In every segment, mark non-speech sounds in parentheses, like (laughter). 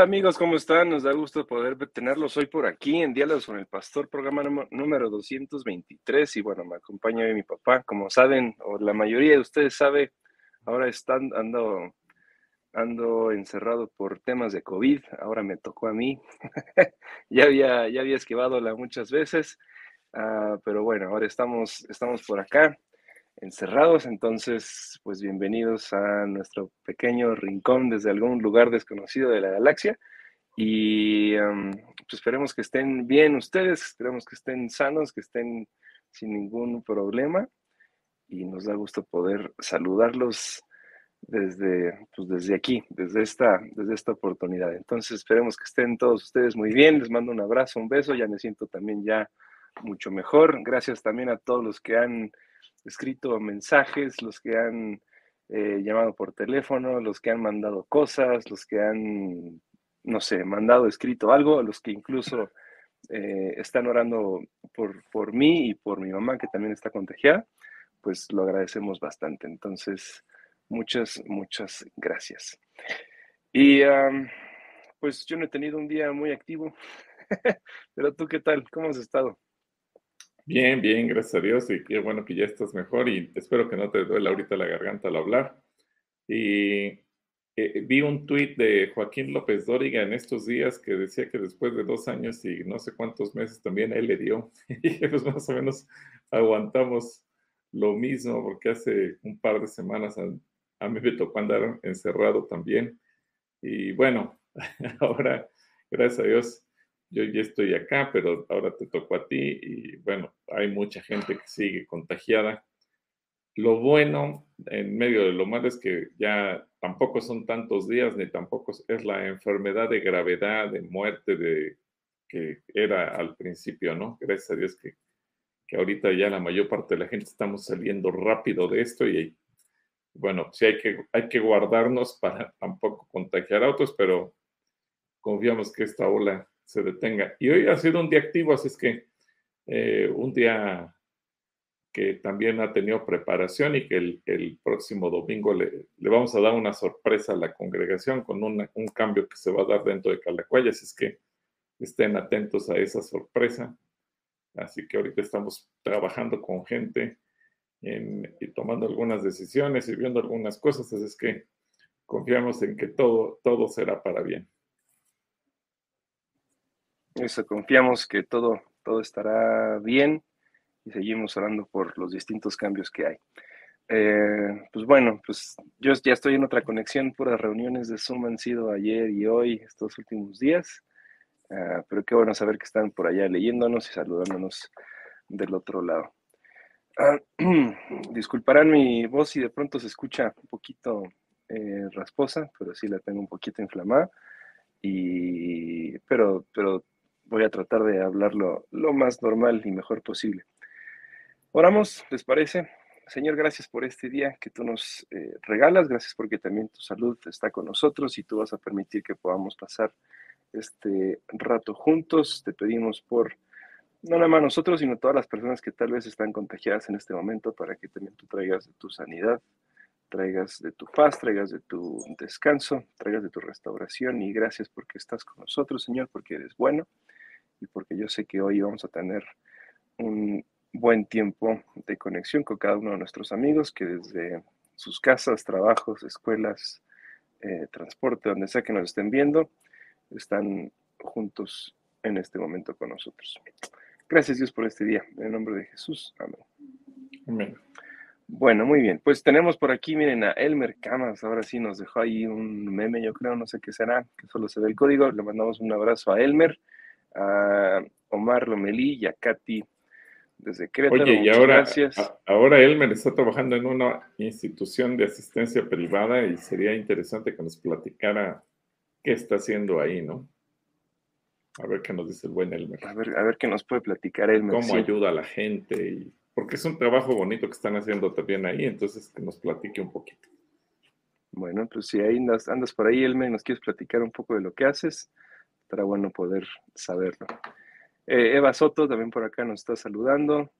Hola amigos, ¿cómo están? Nos da gusto poder tenerlos hoy por aquí en Diálogos con el Pastor, programa número 223. Y bueno, me acompaña hoy mi papá. Como saben, o la mayoría de ustedes sabe, ahora están, ando, ando encerrado por temas de COVID. Ahora me tocó a mí. (laughs) ya, había, ya había esquivado muchas veces. Ah, pero bueno, ahora estamos, estamos por acá encerrados, entonces pues bienvenidos a nuestro pequeño rincón desde algún lugar desconocido de la galaxia y pues esperemos que estén bien ustedes, esperemos que estén sanos, que estén sin ningún problema y nos da gusto poder saludarlos desde, pues desde aquí, desde esta, desde esta oportunidad. Entonces esperemos que estén todos ustedes muy bien, les mando un abrazo, un beso, ya me siento también ya mucho mejor. Gracias también a todos los que han escrito mensajes, los que han eh, llamado por teléfono, los que han mandado cosas, los que han, no sé, mandado escrito algo, los que incluso eh, están orando por, por mí y por mi mamá que también está contagiada, pues lo agradecemos bastante. Entonces, muchas, muchas gracias. Y pues yo no he tenido un día muy activo, (laughs) pero tú qué tal, ¿cómo has estado? Bien, bien, gracias a Dios y qué bueno que ya estás mejor y espero que no te duele ahorita la garganta al hablar. Y eh, vi un tuit de Joaquín López Dóriga en estos días que decía que después de dos años y no sé cuántos meses también él le dio (laughs) y pues más o menos aguantamos lo mismo porque hace un par de semanas a, a mí me tocó andar encerrado también y bueno, (laughs) ahora gracias a Dios yo ya estoy acá, pero ahora te tocó a ti y bueno, hay mucha gente que sigue contagiada. Lo bueno en medio de lo malo es que ya tampoco son tantos días ni tampoco es la enfermedad de gravedad, de muerte de que era al principio, ¿no? Gracias a Dios que, que ahorita ya la mayor parte de la gente estamos saliendo rápido de esto y bueno, sí hay que, hay que guardarnos para (laughs) tampoco contagiar a otros, pero confiamos que esta ola se detenga. Y hoy ha sido un día activo, así es que eh, un día que también ha tenido preparación y que el, próximo domingo le, vamos a dar una sorpresa a la congregación con un cambio que se va a dar dentro de Calacuaya, así es que estén atentos a esa sorpresa. Así que ahorita estamos trabajando con gente y tomando algunas decisiones y viendo algunas cosas, así es que confiamos en que todo, todo será para bien. Eso, confiamos que todo, todo estará bien y seguimos orando por los distintos cambios que hay. Eh, pues bueno, pues yo ya estoy en otra conexión, puras reuniones de Zoom han sido ayer y hoy, estos últimos días, ah, pero qué bueno saber que están por allá leyéndonos y saludándonos del otro lado. Ah, (clears throat) disculparán mi voz si de pronto se escucha un poquito eh, rasposa, pero sí la tengo un poquito inflamada. Y, pero, pero voy a tratar de hablarlo lo más normal y mejor posible. Oramos, ¿les parece? Señor, gracias por este día que tú nos eh, regalas, gracias porque también tu salud está con nosotros y tú vas a permitir que podamos pasar este rato juntos. Te pedimos por, no nada más nosotros, sino todas las personas que tal vez están contagiadas en este momento para que también tú traigas de tu sanidad, traigas de tu paz, traigas de tu descanso, traigas de tu restauración y gracias porque estás con nosotros, Señor, porque eres bueno y porque yo sé que hoy vamos a tener un buen tiempo de conexión con cada uno de nuestros amigos que desde sus casas, trabajos, escuelas, eh, transporte, donde sea que nos estén viendo, están juntos en este momento con nosotros. Gracias Dios por este día. En el nombre de Jesús. Amén. Amén. Bueno, muy bien. Pues tenemos por aquí, miren, a Elmer Camas. Ahora sí nos dejó ahí un meme, yo creo, no sé qué será, que solo se ve el código. Le mandamos un abrazo a Elmer a Omar Lomelí y a Katy desde Querétaro. Oye, y ahora, gracias. ahora Elmer está trabajando en una institución de asistencia privada y sería interesante que nos platicara qué está haciendo ahí, ¿no? A ver qué nos dice el buen Elmer. A ver, a ver qué nos puede platicar Elmer. Cómo ayuda a la gente. porque es un trabajo bonito que están haciendo también ahí, entonces que nos platique un poquito. Bueno, pues si ahí andas, andas por ahí, Elme, nos quieres platicar un poco de lo que haces, estará bueno poder saberlo. Eh, Eva Soto también por acá nos está saludando.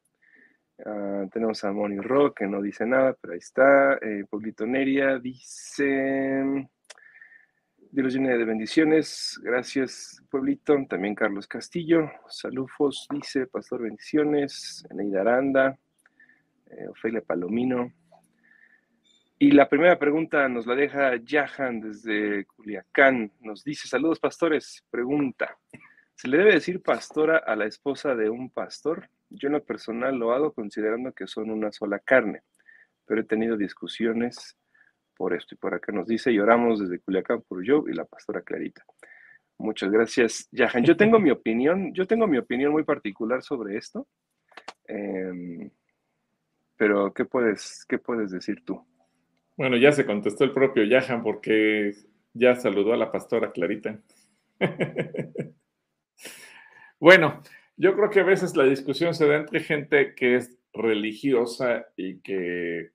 Ah, tenemos a Moni Rock que no dice nada, pero ahí está. Eh, Neria dice. Dios llene de bendiciones. Gracias, Pueblito. También Carlos Castillo. Salufos dice, Pastor, bendiciones. Eneida Aranda. Eh, Ofelia Palomino. Y la primera pregunta nos la deja Jahan desde Culiacán. Nos dice, saludos pastores. Pregunta, ¿se le debe decir pastora a la esposa de un pastor? Yo en lo personal lo hago considerando que son una sola carne, pero he tenido discusiones por esto. Y por acá nos dice, lloramos desde Culiacán por yo y la pastora Clarita. Muchas gracias, Jahan. Yo tengo (laughs) mi opinión, yo tengo mi opinión muy particular sobre esto. Em, pero, ¿qué puedes, ¿qué puedes decir tú? Bueno, ya se contestó el propio Jahan porque ya saludó a la pastora Clarita. (laughs) bueno, yo creo que a veces la discusión se da entre gente que es religiosa y que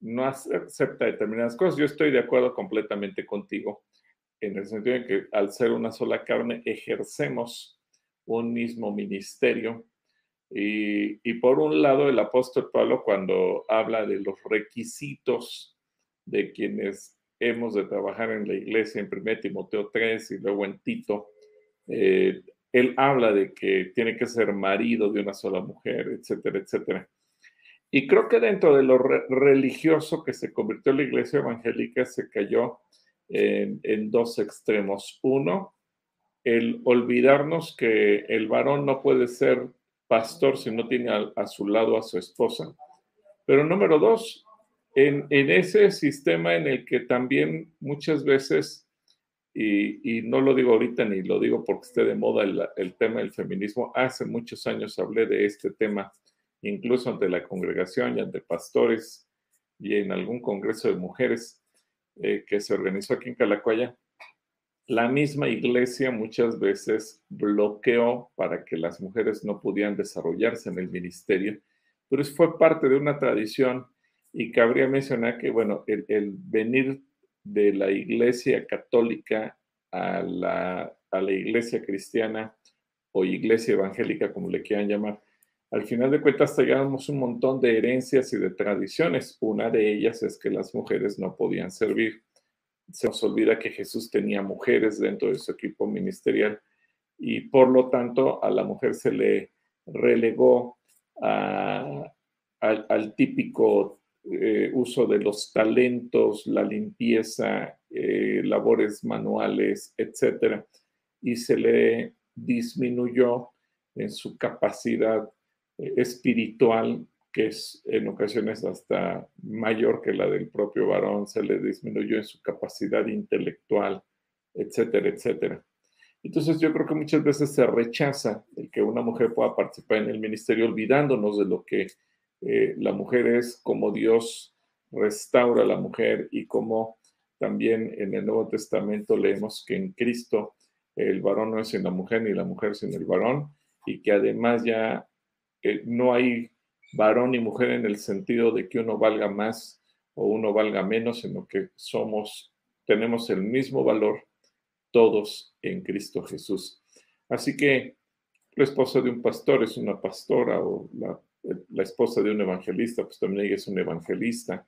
no acepta determinadas cosas. Yo estoy de acuerdo completamente contigo en el sentido de que al ser una sola carne ejercemos un mismo ministerio. Y, y, por un lado, el apóstol Pablo, cuando habla de los requisitos de quienes hemos de trabajar en la iglesia, en 1 Timoteo 3 y luego en Tito, eh, él habla de que tiene que ser marido de una sola mujer, etcétera, etcétera. Y creo que dentro de lo religioso que se convirtió la iglesia evangélica se cayó en, dos extremos. Uno, el olvidarnos que el varón no puede ser pastor si no tiene a, su lado a su esposa. Pero número dos, en, ese sistema en el que también muchas veces, y, no lo digo ahorita ni lo digo porque esté de moda el, tema del feminismo, hace muchos años hablé de este tema incluso ante la congregación y ante pastores y en algún congreso de mujeres eh, que se organizó aquí en Calacuaya, la misma iglesia muchas veces bloqueó para que las mujeres no pudieran desarrollarse en el ministerio, pero fue parte de una tradición y cabría mencionar que, bueno, el, venir de la iglesia católica a la, a la iglesia cristiana o iglesia evangélica, como le quieran llamar, al final de cuentas teníamos un montón de herencias y de tradiciones. Una de ellas es que las mujeres no podían servir. Se nos olvida que Jesús tenía mujeres dentro de su equipo ministerial y por lo tanto a la mujer se le relegó al, típico eh, uso de los talentos, la limpieza, eh, labores manuales, etc. Y se le disminuyó en su capacidad espiritual, que es en ocasiones hasta mayor que la del propio varón, se le disminuyó en su capacidad intelectual, etcétera, etcétera. Entonces yo creo que muchas veces se rechaza el que una mujer pueda participar en el ministerio olvidándonos de lo que eh, la mujer es, como Dios restaura a la mujer y como también en el Nuevo Testamento leemos que en Cristo el varón no es sin la mujer ni la mujer sin el varón y que además ya no hay varón y mujer en el sentido de que uno valga más o uno valga menos, sino que somos, tenemos el mismo valor todos en Cristo Jesús. Así que la esposa de un pastor es una pastora o la, esposa de un evangelista, pues también ella es un evangelista,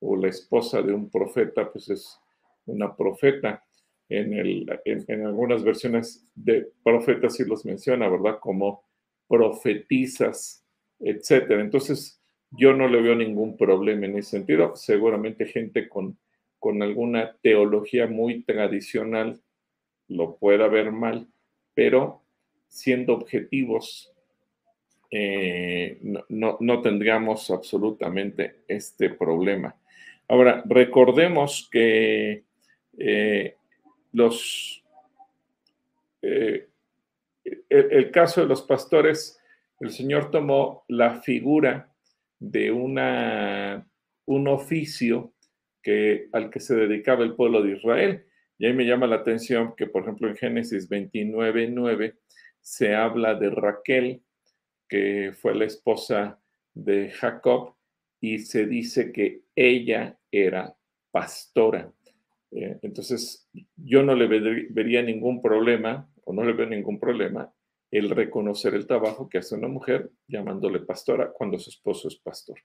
o la esposa de un profeta, pues es una profeta. En, el, en algunas versiones de profetas sí los menciona, ¿verdad? Como profetizas, etcétera. Entonces, yo no le veo ningún problema en ese sentido. Seguramente gente con, con alguna teología muy tradicional lo pueda ver mal, pero siendo objetivos, eh, no, no, tendríamos absolutamente este problema. Ahora, recordemos que eh, los, eh, el, caso de los pastores, el Señor tomó la figura de una, un oficio que, al que se dedicaba el pueblo de Israel. Y ahí me llama la atención que, por ejemplo, en Génesis 29, 9, se habla de Raquel, que fue la esposa de Jacob y se dice que ella era pastora. Eh, entonces, yo no le vería ningún problema, o no le veo ningún problema, el reconocer el trabajo que hace una mujer llamándole pastora cuando su esposo es pastor.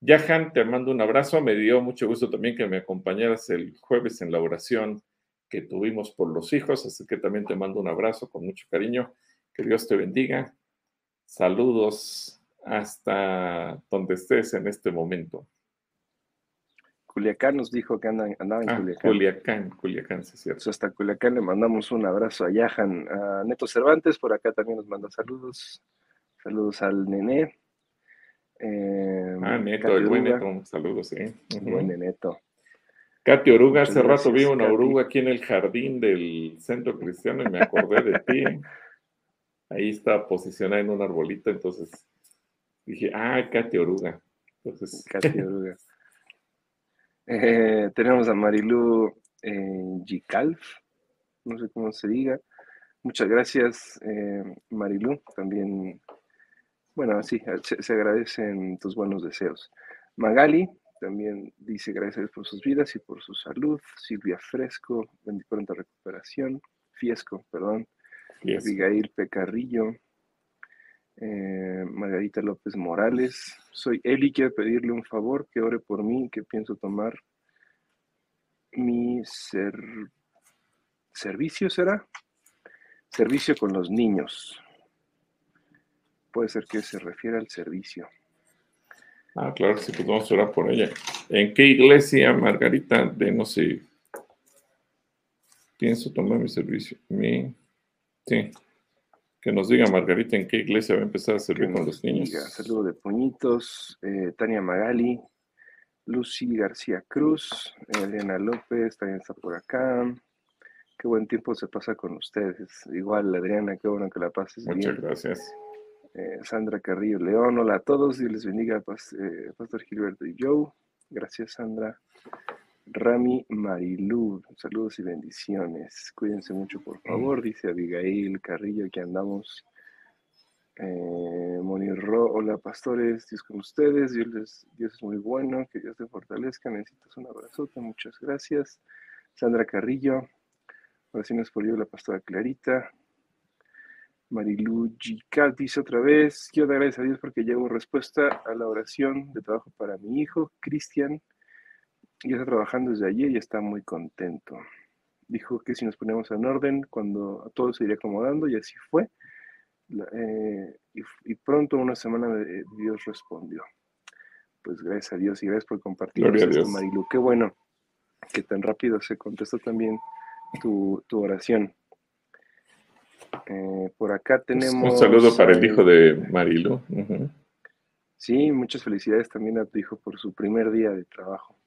Yahan, te mando un abrazo. Me dio mucho gusto también que me acompañaras el jueves en la oración que tuvimos por los hijos, así que también te mando un abrazo con mucho cariño. Que Dios te bendiga. Saludos hasta donde estés en este momento. Culiacán nos dijo que andan, andaba en ah, Culiacán. Culiacán, Culiacán, sí, cierto. hasta Culiacán le mandamos un abrazo a Yahan, a Neto Cervantes, por acá también nos manda saludos. Saludos al nené. Eh, ah, Neto, el buen Neto, saludos, sí. Buen Neto. Katy Oruga, hace rato vi una oruga aquí en el jardín del centro cristiano y me acordé de ti. (laughs) Ahí está posicionada en un arbolito, entonces dije, ah, Katy Oruga. Entonces... Katy (laughs) Oruga. Eh, tenemos a Marilu eh, Gicalf, no sé cómo se diga. Muchas gracias, eh, Marilu. También, bueno, sí, se, se, agradecen tus buenos deseos. Magali también dice gracias por sus vidas y por su salud. Silvia Fresco, pronta recuperación. Fiesco, perdón. Abigail Pecarrillo. Eh, Margarita López Morales. Soy Eli, quiero pedirle un favor, que ore por mí, que pienso tomar mi ser... servicio, ¿será? Servicio con los niños. Puede ser que se refiera al servicio. Ah, claro, sí, pues vamos a orar por ella. ¿En qué iglesia, Margarita, de no sé, pienso tomar mi servicio? Mi, sí. Que nos diga Margarita en qué iglesia va a empezar a servir con los niños. saludo de puñitos, eh, Tania Magali, Lucy García Cruz, Elena López también está por acá. Qué buen tiempo se pasa con ustedes. Igual, Adriana, qué bueno que la pases Muchas bien. Muchas gracias. Eh, Sandra Carrillo León, hola a todos, y les bendiga, eh, Pastor Gilberto y Joe. Gracias, Sandra. Rami Marilú, saludos y bendiciones. Cuídense mucho, por favor, dice Abigail Carrillo, que andamos. Eh, Monirro, hola pastores, Dios con ustedes, Dios, Dios es muy bueno, que Dios te fortalezca, necesitas un abrazote, muchas gracias. Sandra Carrillo, oraciones por Dios, la pastora Clarita. Marilu Gical dice otra vez, quiero dar gracias a Dios porque llevo respuesta a la oración de trabajo para mi hijo, Cristian y está trabajando desde ayer y está muy contento. Dijo que si nos ponemos en orden, cuando todo se iría acomodando, y así fue. Eh, y, pronto, una semana, de, Dios respondió. Pues gracias a Dios y gracias por compartir esto, Marilu. Qué bueno que tan rápido se contestó también tu, oración. Eh, por acá tenemos. Un saludo para el hijo de Marilu. Sí, muchas felicidades también a tu hijo por su primer día de trabajo.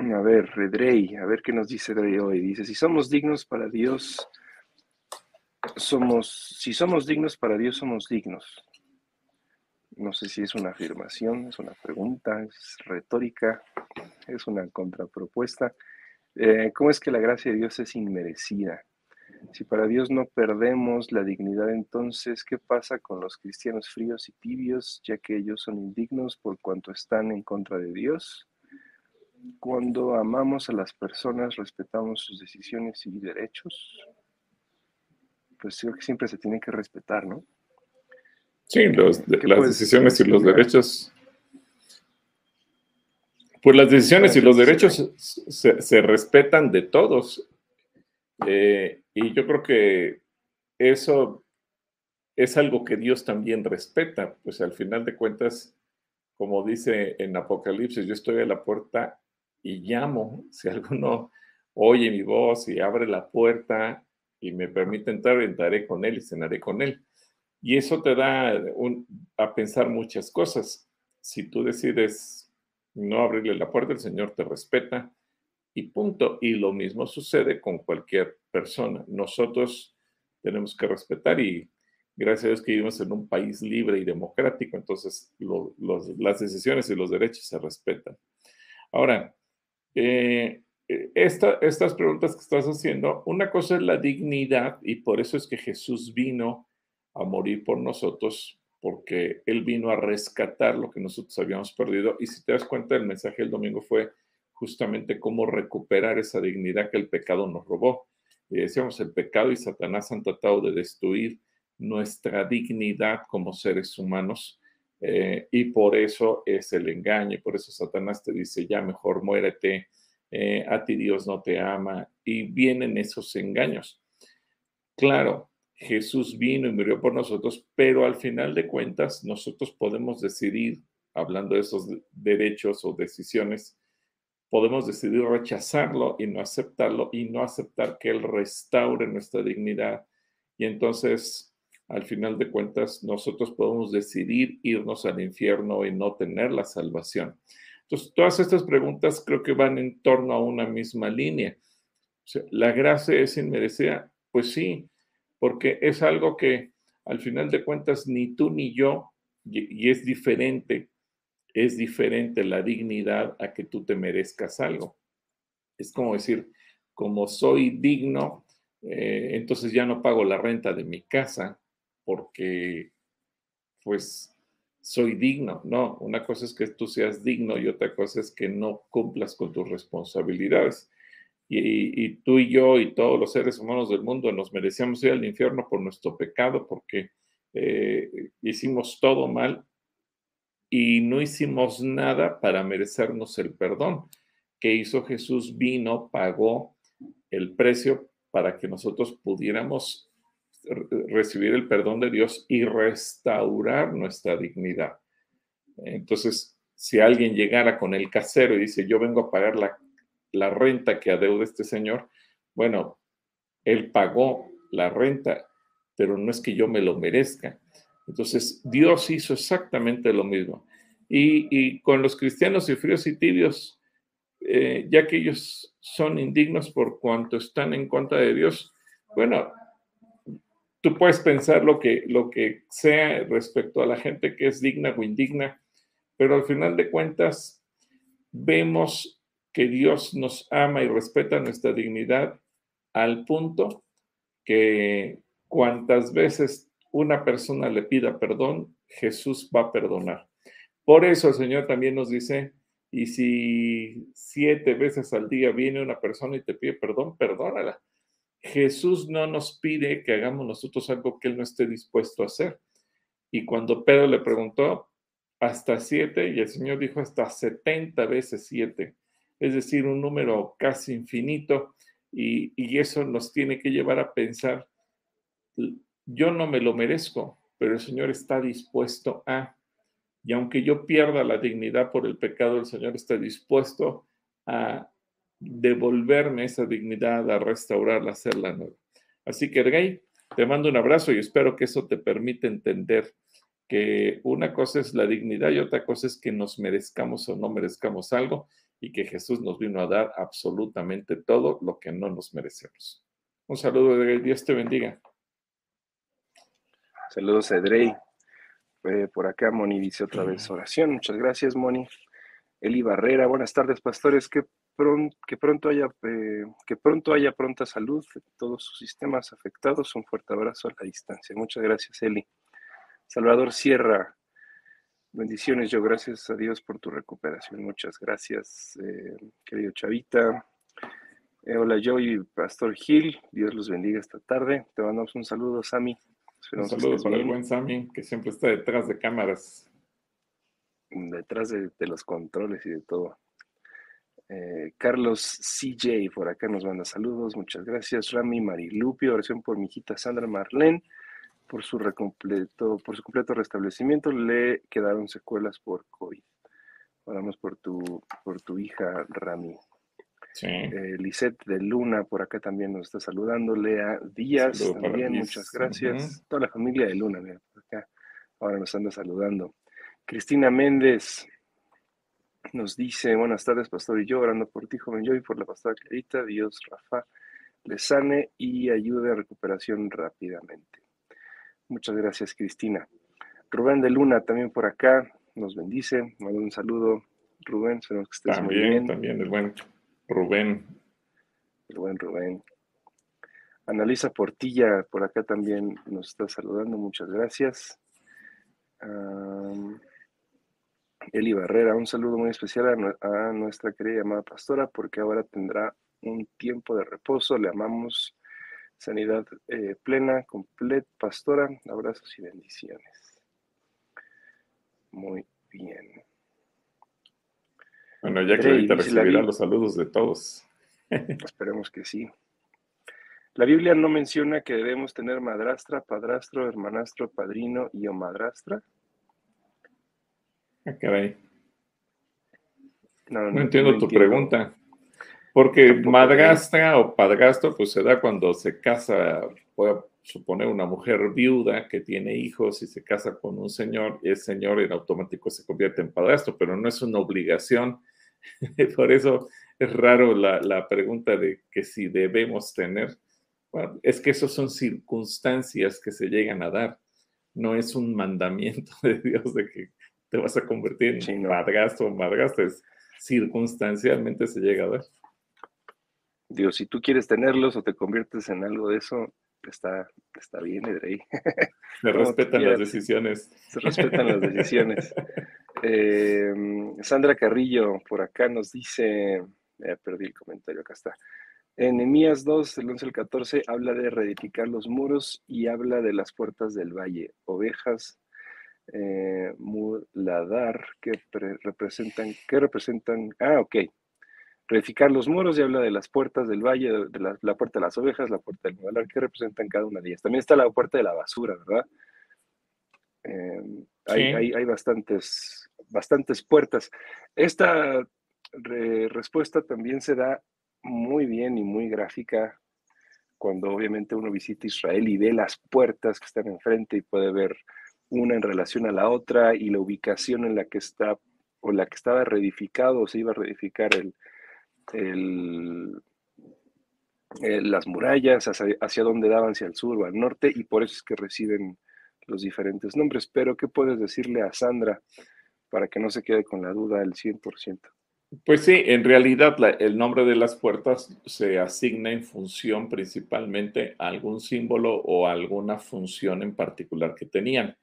A ver, Redrey, a ver qué nos dice Redrey hoy. Dice, si somos dignos para Dios, somos, si somos dignos para Dios, somos dignos. No sé si es una afirmación, es una pregunta, es retórica, es una contrapropuesta. Eh, ¿Cómo es que la gracia de Dios es inmerecida? Si para Dios no perdemos la dignidad, entonces, ¿qué pasa con los cristianos fríos y tibios, ya que ellos son indignos por cuanto están en contra de Dios? Cuando amamos a las personas, respetamos sus decisiones y derechos, pues creo que siempre se tiene que respetar, ¿no? Sí, las decisiones y los derechos. Pues las decisiones y los derechos se, respetan de todos. Eh, y yo creo que eso es algo que Dios también respeta. Pues al final de cuentas, como dice en Apocalipsis, yo estoy a la puerta y llamo, si alguno oye mi voz y abre la puerta y me permite entrar, entraré con él y cenaré con él. Y eso te da a pensar muchas cosas. Si tú decides no abrirle la puerta, el Señor te respeta y punto. Y lo mismo sucede con cualquier persona. Nosotros tenemos que respetar y gracias a Dios que vivimos en un país libre y democrático, entonces las decisiones y los derechos se respetan. Ahora, eh, eh, estas preguntas que estás haciendo, una cosa es la dignidad y por eso es que Jesús vino a morir por nosotros porque Él vino a rescatar lo que nosotros habíamos perdido. Y si te das cuenta, el mensaje del domingo fue justamente cómo recuperar esa dignidad que el pecado nos robó. Y decíamos, el pecado y Satanás han tratado de destruir nuestra dignidad como seres humanos. Eh, y por eso es el engaño, y por eso Satanás te dice, ya mejor muérete, eh, a ti Dios no te ama, y vienen esos engaños. Claro, Jesús vino y murió por nosotros, pero al final de cuentas nosotros podemos decidir, hablando de esos derechos o decisiones, podemos decidir rechazarlo y no aceptarlo y no aceptar que Él restaure nuestra dignidad. Y entonces, al final de cuentas, nosotros podemos decidir irnos al infierno y no tener la salvación. Entonces, todas estas preguntas creo que van en torno a una misma línea. ¿La gracia es inmerecida? Pues sí, porque es algo que al final de cuentas ni tú ni yo, y, es diferente, es diferente la dignidad a que tú te merezcas algo. Es como decir, como soy digno, eh, entonces ya no pago la renta de mi casa porque pues soy digno. No, una cosa es que tú seas digno y otra cosa es que no cumplas con tus responsabilidades y, tú y yo y todos los seres humanos del mundo nos merecíamos ir al infierno por nuestro pecado, porque eh, hicimos todo mal y no hicimos nada para merecernos el perdón. que hizo Jesús? Vino, pagó el precio para que nosotros pudiéramos recibir el perdón de Dios y restaurar nuestra dignidad. Entonces, si alguien llegara con el casero y dice, yo vengo a pagar la la renta que adeuda este señor, bueno, él pagó la renta, pero no es que yo me lo merezca. Entonces, Dios hizo exactamente lo mismo. Y, con los cristianos y fríos y tibios, eh, ya que ellos son indignos por cuanto están en contra de Dios, bueno, tú puedes pensar lo que, lo que sea respecto a la gente que es digna o indigna, pero al final de cuentas vemos que Dios nos ama y respeta nuestra dignidad al punto que cuantas veces una persona le pida perdón, Jesús va a perdonar. Por eso el Señor también nos dice, y si siete veces al día viene una persona y te pide perdón, perdónala. Jesús no nos pide que hagamos nosotros algo que Él no esté dispuesto a hacer. Y cuando Pedro le preguntó, hasta siete, y el Señor dijo hasta setenta veces siete es decir, un número casi infinito, y, eso nos tiene que llevar a pensar, yo no me lo merezco, pero el Señor está dispuesto a, y aunque yo pierda la dignidad por el pecado, el Señor está dispuesto a devolverme esa dignidad, a restaurarla, a hacerla nueva. Así que, Ergay, te mando un abrazo y espero que eso te permita entender que una cosa es la dignidad y otra cosa es que nos merezcamos o no merezcamos algo y que Jesús nos vino a dar absolutamente todo lo que no nos merecemos. Un saludo de Dios te bendiga. Saludos, Edrey. por acá Moni dice otra vez oración. Muchas gracias, Moni. Eli Barrera, buenas tardes, pastores. Que, que, pronto haya, eh, que pronto haya pronta salud de todos sus sistemas afectados. Un fuerte abrazo a la distancia. Muchas gracias, Eli. Salvador Sierra, Bendiciones, yo gracias a Dios por tu recuperación. Muchas gracias, eh, querido Chavita. Eh, hola, yo y Pastor Gil. Dios los bendiga esta tarde. Te mandamos un saludo, Sami. Un saludo para el buen Sami, que siempre está detrás de cámaras. Detrás de, los controles y de todo. Eh, Carlos CJ por acá nos manda saludos. Muchas gracias. Rami Marilupi, oración por mi hijita Sandra Marlene por su, recompleto, por su completo restablecimiento le quedaron secuelas por COVID. Oramos por tu, por tu hija Rami. Sí. Eh, Lisette de Luna por acá también nos está saludando. Lea Díaz también, muchas gracias. Toda la familia de Luna, por acá. Ahora nos anda saludando. Cristina Méndez nos dice, buenas tardes, pastor y yo, orando por ti, joven yo, y por la pastora Clarita. Dios, Rafa, le sane y ayude a recuperación rápidamente. Muchas gracias, Cristina. Rubén de Luna también por acá nos bendice. Mando un saludo, Rubén. Que estés también, muy bien. También, el buen Rubén. El buen Rubén. Analisa Portilla por acá también nos está saludando. Muchas gracias. Eli Barrera, un saludo muy especial a, nuestra querida amada pastora, porque ahora tendrá un tiempo de reposo. Le amamos sanidad eh, plena, completa, pastora. Abrazos y bendiciones. Muy bien. Bueno, ya que ahorita recibirá los saludos de todos. (laughs) Esperemos que sí. La Biblia no menciona que debemos tener madrastra, padrastro, hermanastro, padrino y o madrastra. Ah, caray. No, entiendo tu pregunta. Porque madrastra o padrastro, pues se da cuando se casa, voy a suponer, una mujer viuda que tiene hijos y se casa con un señor, y el señor en automático se convierte en padrastro, pero no es una obligación. (laughs) Por eso es raro la, la pregunta de que si debemos tener. Bueno, es que eso son circunstancias que se llegan a dar. No es un mandamiento (laughs) de Dios de que te vas a convertir en madrastro o madrastra. circunstancialmente se llega a dar. Dios, si tú quieres tenerlos o te conviertes en algo de eso, está, está bien, Edrey. (laughs) Se respetan las decisiones. Se respetan las decisiones. (laughs) Em, Sandra Carrillo por acá nos dice, perdí el comentario, acá está. En Emías 2, el 11 al 14, habla de reedificar los muros y habla de las puertas del valle, ovejas, eh, muladar, que representan, ¿qué representan? Ah, ok. Reedificar los muros y habla de las puertas del valle, de la, puerta de las ovejas, la puerta del muladar, ¿qué representan cada una de ellas? También está la puerta de la basura, ¿verdad? Em, hay, hay, bastantes, bastantes puertas. Esta respuesta también se da muy bien y muy gráfica cuando obviamente uno visita Israel y ve las puertas que están enfrente y puede ver una en relación a la otra y la ubicación en la que está o la que estaba reedificado o se iba a reedificar el, las murallas, hacia, hacia dónde daban, hacia el sur o al norte, y por eso es que reciben los diferentes nombres. Pero, ¿qué puedes decirle a Sandra para que no se quede con la duda al 100%? Pues sí, en realidad el nombre de las puertas se asigna en función principalmente a algún símbolo o alguna función en particular que tenían.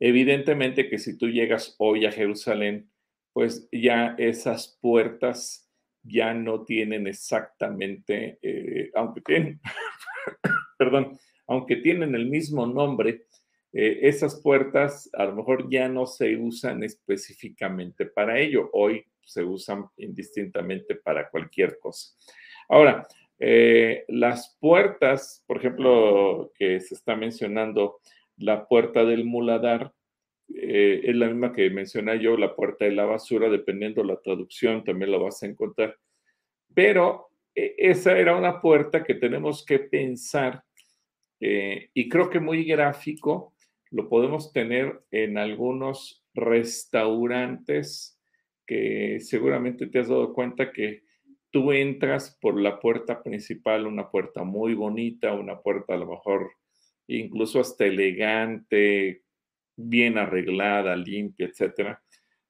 Evidentemente que si tú llegas hoy a Jerusalén, pues ya esas puertas ya no tienen exactamente, eh, aunque tienen, (coughs) perdón, aunque tienen el mismo nombre, eh, esas puertas a lo mejor ya no se usan específicamente para ello. Hoy se usan indistintamente para cualquier cosa. Ahora, eh, las puertas, por ejemplo, que se está mencionando, la puerta del muladar, eh, es la misma que mencioné yo, la puerta de la basura, dependiendo la traducción, también lo vas a encontrar. Pero e, esa era una puerta que tenemos que pensar, eh, y creo que muy gráfico, lo podemos tener en algunos restaurantes que seguramente te has dado cuenta que tú entras por la puerta principal, una puerta muy bonita, una puerta a lo mejor incluso hasta elegante, bien arreglada, limpia, etcétera.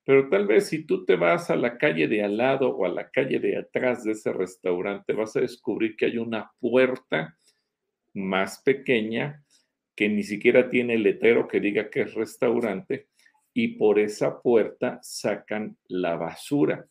Pero tal vez si tú te vas a la calle de al lado o a la calle de atrás de ese restaurante, vas a descubrir que hay una puerta más pequeña que ni siquiera tiene letrero que diga que es restaurante y por esa puerta sacan la basura.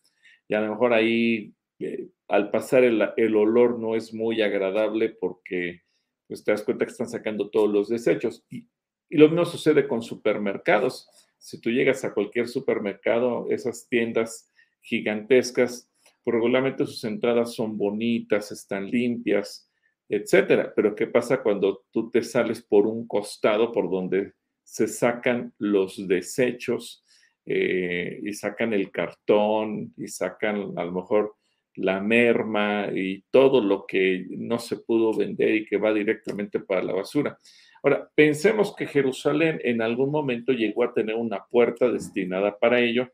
Y a lo mejor ahí eh, al pasar el, olor no es muy agradable porque pues, te das cuenta que están sacando todos los desechos. Y, lo mismo sucede con supermercados. Si tú llegas a cualquier supermercado, esas tiendas gigantescas, pues regularmente sus entradas son bonitas, están limpias, etcétera. Pero ¿qué pasa cuando tú te sales por un costado por donde se sacan los desechos eh, y sacan el cartón y sacan a lo mejor la merma y todo lo que no se pudo vender y que va directamente para la basura. Ahora, pensemos que Jerusalén en algún momento llegó a tener una puerta destinada para ello,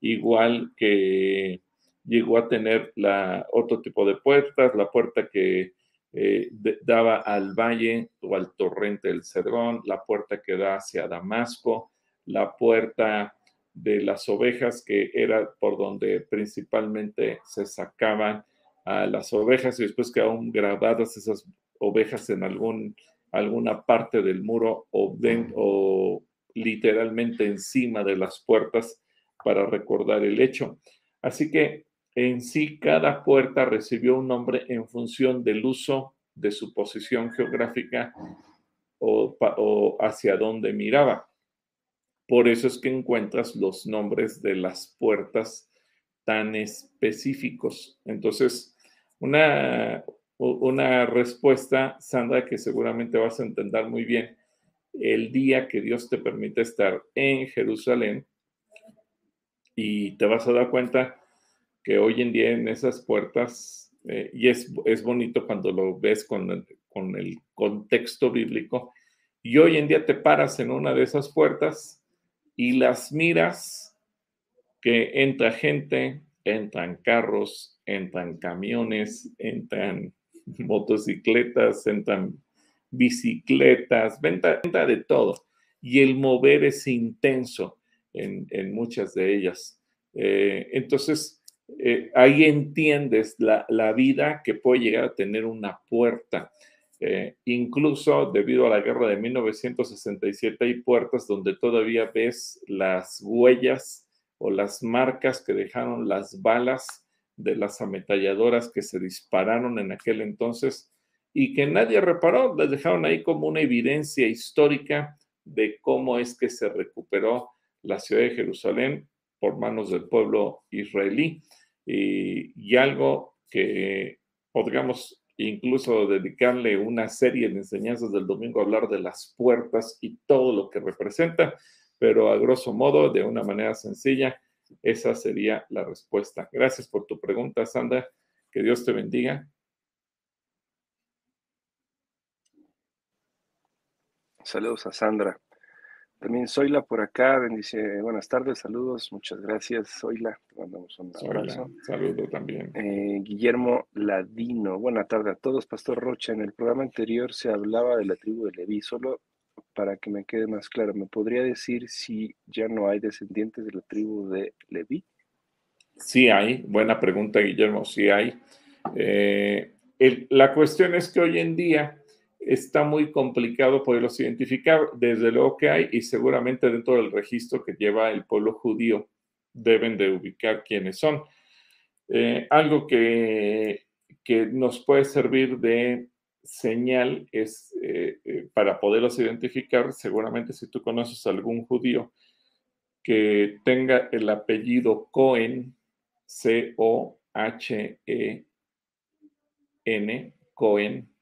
igual que llegó a tener la, otro tipo de puertas, la puerta que eh, daba al valle o al torrente del Cedrón, la puerta que da hacia Damasco, la puerta de las ovejas, que era por donde principalmente se sacaban a las ovejas y después quedaban grabadas esas ovejas en algún, alguna parte del muro o, literalmente encima de las puertas para recordar el hecho. Así que en sí cada puerta recibió un nombre en función del uso de su posición geográfica o, hacia dónde miraba. Por eso es que encuentras los nombres de las puertas tan específicos. Entonces, una, una respuesta, Sandra, que seguramente vas a entender muy bien, el día que Dios te permite estar en Jerusalén y te vas a dar cuenta que hoy en día en esas puertas, eh, y es, es, bonito cuando lo ves con con el contexto bíblico, y hoy en día te paras en una de esas puertas y las miras que entra gente, entran carros, entran camiones, entran (laughs) motocicletas, entran bicicletas, venta, venta de todo. Y el mover es intenso en, muchas de ellas. Eh, entonces, eh, ahí entiendes la, la, vida que puede llegar a tener una puerta. Eh, incluso debido a la guerra de 1967 hay puertas donde todavía ves las huellas o las marcas que dejaron las balas de las ametralladoras que se dispararon en aquel entonces y que nadie reparó, las dejaron ahí como una evidencia histórica de cómo es que se recuperó la ciudad de Jerusalén por manos del pueblo israelí. Y, algo que podríamos incluso dedicarle una serie de enseñanzas del domingo a hablar de las puertas y todo lo que representa, pero a grosso modo, de una manera sencilla, esa sería la respuesta. Gracias por tu pregunta, Sandra. Que Dios te bendiga. Saludos a Sandra. También Zoila por acá, bendice, buenas tardes, saludos, muchas gracias, Zoila, te mandamos un abrazo. saludo también. Eh, Guillermo Ladino, buena tarde a todos, Pastor Rocha, en el programa anterior se hablaba de la tribu de Leví, solo para que me quede más claro, ¿me podría decir si ya no hay descendientes de la tribu de Leví? Sí hay, buena pregunta, Guillermo, sí hay. Eh, la cuestión es que hoy en día está muy complicado poderlos identificar. Desde luego que hay, y seguramente dentro del registro que lleva el pueblo judío deben de ubicar quiénes son. Eh, algo que, que, nos puede servir de señal es eh, eh, para poderlos identificar, seguramente si tú conoces a algún judío que tenga el apellido Cohen, C-O-H-E-N, Cohen,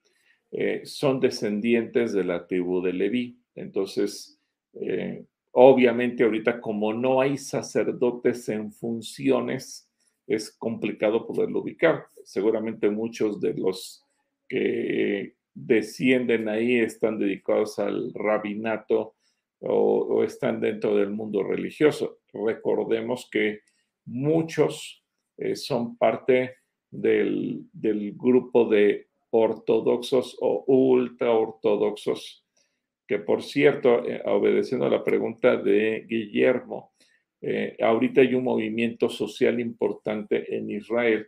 eh, son descendientes de la tribu de Leví. Entonces, eh, obviamente ahorita como no hay sacerdotes en funciones, es complicado poderlo ubicar. Seguramente muchos de los que descienden ahí están dedicados al rabinato o, están dentro del mundo religioso. Recordemos que muchos eh, son parte del, del grupo de ortodoxos o ultra ortodoxos, que por cierto, eh, obedeciendo a la pregunta de Guillermo, eh, ahorita hay un movimiento social importante en Israel,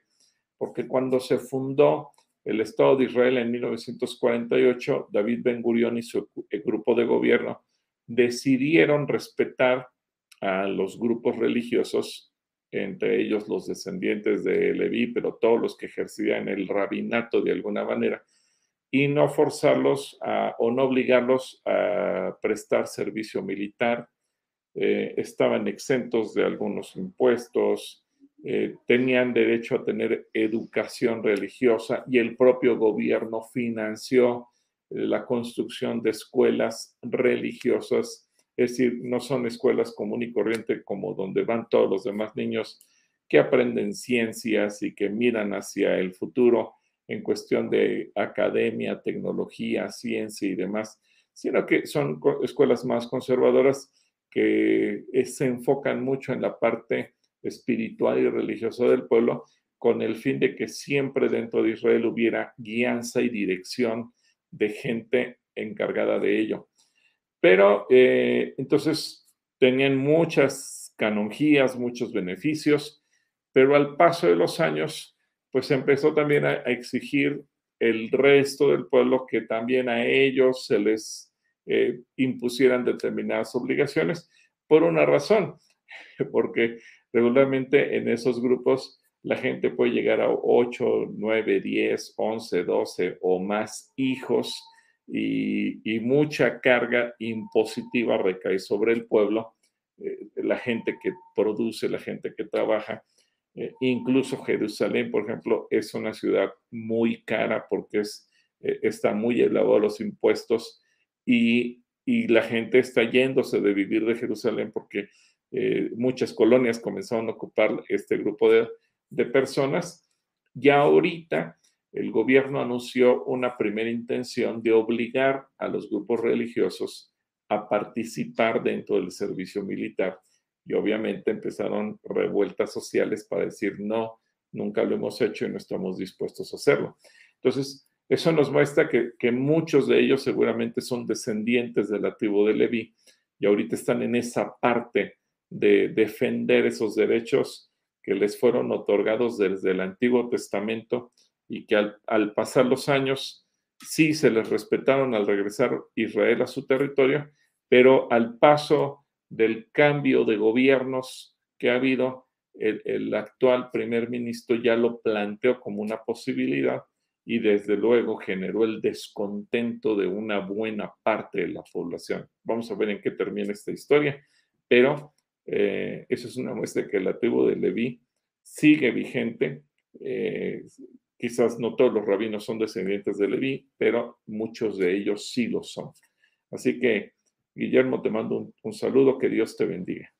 porque cuando se fundó el Estado de Israel en 1948, David Ben Gurion y su grupo de gobierno decidieron respetar a los grupos religiosos entre ellos los descendientes de Leví, pero todos los que ejercían el rabinato de alguna manera, y no forzarlos o no obligarlos a prestar servicio militar. Eh, estaban exentos de algunos impuestos, eh, tenían derecho a tener educación religiosa y el propio gobierno financió la construcción de escuelas religiosas es decir, no son escuelas común y corriente como donde van todos los demás niños que aprenden ciencias y que miran hacia el futuro en cuestión de academia, tecnología, ciencia y demás, sino que son escuelas más conservadoras que eh, se enfocan mucho en la parte espiritual y religiosa del pueblo con el fin de que siempre dentro de Israel hubiera guianza y dirección de gente encargada de ello. Pero eh, entonces tenían muchas canonjías, muchos beneficios, pero al paso de los años, pues empezó también a, exigir el resto del pueblo que también a ellos se les eh, impusieran determinadas obligaciones por una razón, (laughs) porque regularmente en esos grupos la gente puede llegar a 8, 9, 10, 11, 12 o más hijos y, mucha carga impositiva recae sobre el pueblo, eh, la gente que produce, la gente que trabaja. Eh, incluso Jerusalén, por ejemplo, es una ciudad muy cara porque es, eh, está muy elevado los impuestos y, la gente está yéndose de vivir de Jerusalén porque muchas colonias comenzaron a ocupar este grupo de, de personas. Ya ahorita el gobierno anunció una primera intención de obligar a los grupos religiosos a participar dentro del servicio militar. Y obviamente empezaron revueltas sociales para decir, no, nunca lo hemos hecho y no estamos dispuestos a hacerlo. Entonces, eso nos muestra que, muchos de ellos seguramente son descendientes de la tribu de Leví y ahorita están en esa parte de defender esos derechos que les fueron otorgados desde el Antiguo Testamento y que al, pasar los años sí se les respetaron al regresar Israel a su territorio, pero al paso del cambio de gobiernos que ha habido, el, el, actual primer ministro ya lo planteó como una posibilidad y desde luego generó el descontento de una buena parte de la población. Vamos a ver en qué termina esta historia, pero eh, eso es una muestra que la tribu de Leví sigue vigente. Eh, quizás no todos los rabinos son descendientes de Leví, pero muchos de ellos sí lo son. Así que, Guillermo, te mando un, saludo, que Dios te bendiga.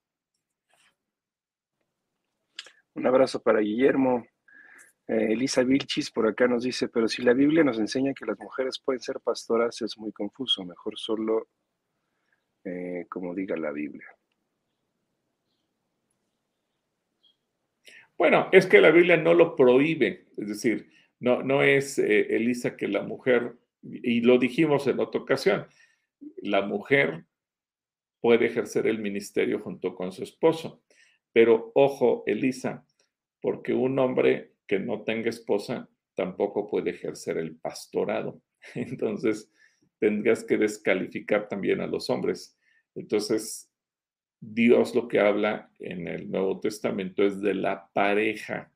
Un abrazo para Guillermo. Eh, Elisa Vilchis por acá nos dice, pero si la Biblia nos enseña que las mujeres pueden ser pastoras, es muy confuso. Mejor solo como diga la Biblia. Bueno, es que la Biblia no lo prohíbe, es decir, no, no es, eh, Elisa, que la mujer, y lo dijimos en otra ocasión, la mujer puede ejercer el ministerio junto con su esposo, pero ojo, Elisa, porque un hombre que no tenga esposa tampoco puede ejercer el pastorado. (laughs) Entonces, tendrías que descalificar también a los hombres. Entonces, Dios lo que habla en el Nuevo Testamento es de la pareja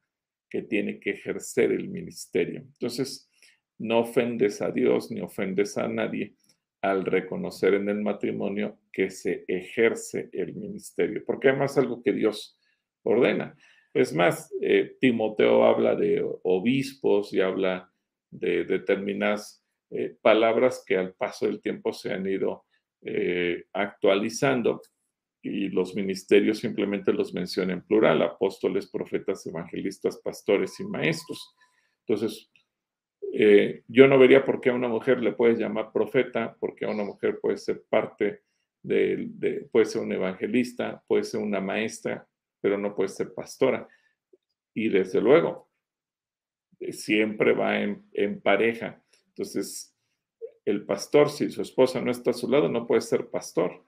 que tiene que ejercer el ministerio. Entonces, no ofendes a Dios ni ofendes a nadie al reconocer en el matrimonio que se ejerce el ministerio, porque además es algo que Dios ordena. Es más, eh, Timoteo habla de obispos y habla de determinadas eh, palabras que al paso del tiempo se han ido eh, actualizando y los ministerios simplemente los menciona en plural, apóstoles, profetas, evangelistas, pastores y maestros. Entonces, eh, yo no vería por qué a una mujer le puedes llamar profeta, porque a una mujer puede ser parte de, puede ser un evangelista, puede ser una maestra, pero no puede ser pastora. Y desde luego, siempre va en, en pareja. Entonces, el pastor, si su esposa no está a su lado, no puede ser pastor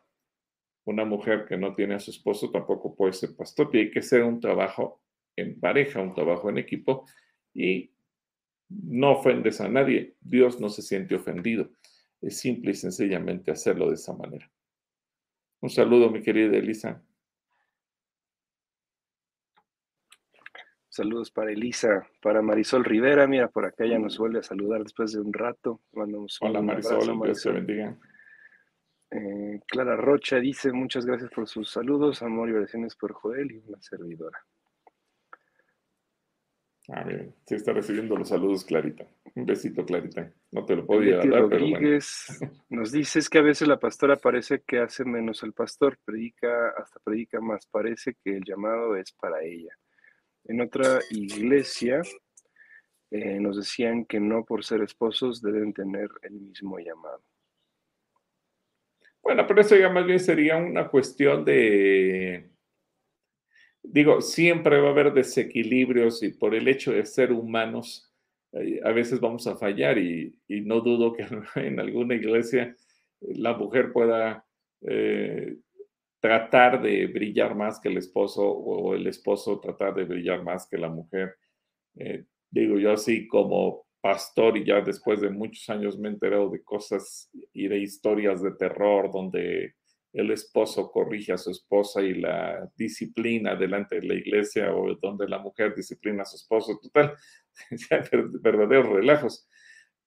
una mujer que no tiene a su esposo tampoco puede ser pastor. Tiene que ser un trabajo en pareja, un trabajo en equipo y no ofendes a nadie. Dios no se siente ofendido. Es simple y sencillamente hacerlo de esa manera. Un saludo, mi querida Elisa. Saludos para Elisa, para Marisol Rivera. Mira, por acá ya nos vuelve a saludar después de un rato. Mandamos Hola, Marisol, Dios te bendiga. Eh, Clara Rocha dice, muchas gracias por sus saludos, amor y oraciones por Joel y una servidora. Ah, bien, sí está recibiendo los saludos, Clarita. Un besito, Clarita. No te lo podía dar, Rodríguez pero bueno. (laughs) nos dice que a veces la pastora parece que hace menos el pastor, predica, hasta predica más, parece que el llamado es para ella. En otra iglesia eh, nos decían que no por ser esposos deben tener el mismo llamado. Bueno, pero eso ya más bien sería una cuestión de, digo, siempre va a haber desequilibrios y por el hecho de ser humanos, eh, a veces vamos a fallar y, no dudo que (laughs) en alguna iglesia la mujer pueda eh, tratar de brillar más que el esposo o el esposo tratar de brillar más que la mujer. Eh, digo yo así como pastor y ya después de muchos años me he enterado de cosas y de historias de terror donde el esposo corrige a su esposa y la disciplina delante de la iglesia o donde la mujer disciplina a su esposo, total, (laughs) verdaderos relajos.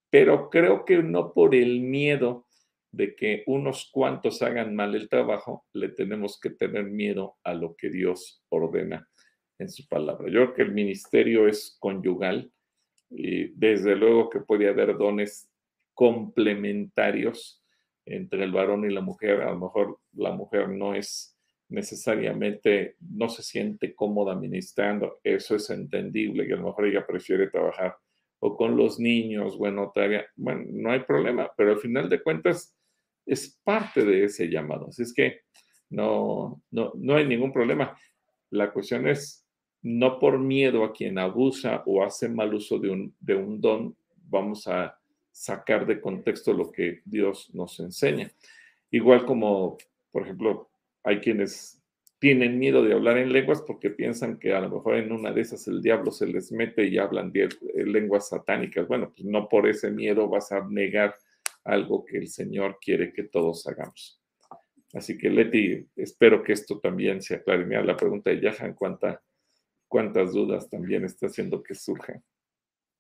Pero creo que no por el miedo de que unos cuantos hagan mal el trabajo, le tenemos que tener miedo a lo que Dios ordena en su palabra. Yo creo que el ministerio es conyugal y desde luego que puede haber dones complementarios entre el varón y la mujer. A lo mejor la mujer no es necesariamente, no se siente cómoda ministrando, eso es entendible, que a lo mejor ella prefiere trabajar o con los niños, todavía, bueno, no hay problema, pero al final de cuentas es parte de ese llamado. Así es que no, no, no hay ningún problema. La cuestión es, no por miedo a quien abusa o hace mal uso de un, don, vamos a sacar de contexto lo que Dios nos enseña. Igual como, por ejemplo, hay quienes tienen miedo de hablar en lenguas porque piensan que a lo mejor en una de esas el diablo se les mete y hablan eh, lenguas satánicas. Bueno, pues no por ese miedo vas a negar algo que el Señor quiere que todos hagamos. Así que Leti, espero que esto también se aclare. Mira, la pregunta de Yahan, ¿cuánta, cuántas dudas también está haciendo que surjan.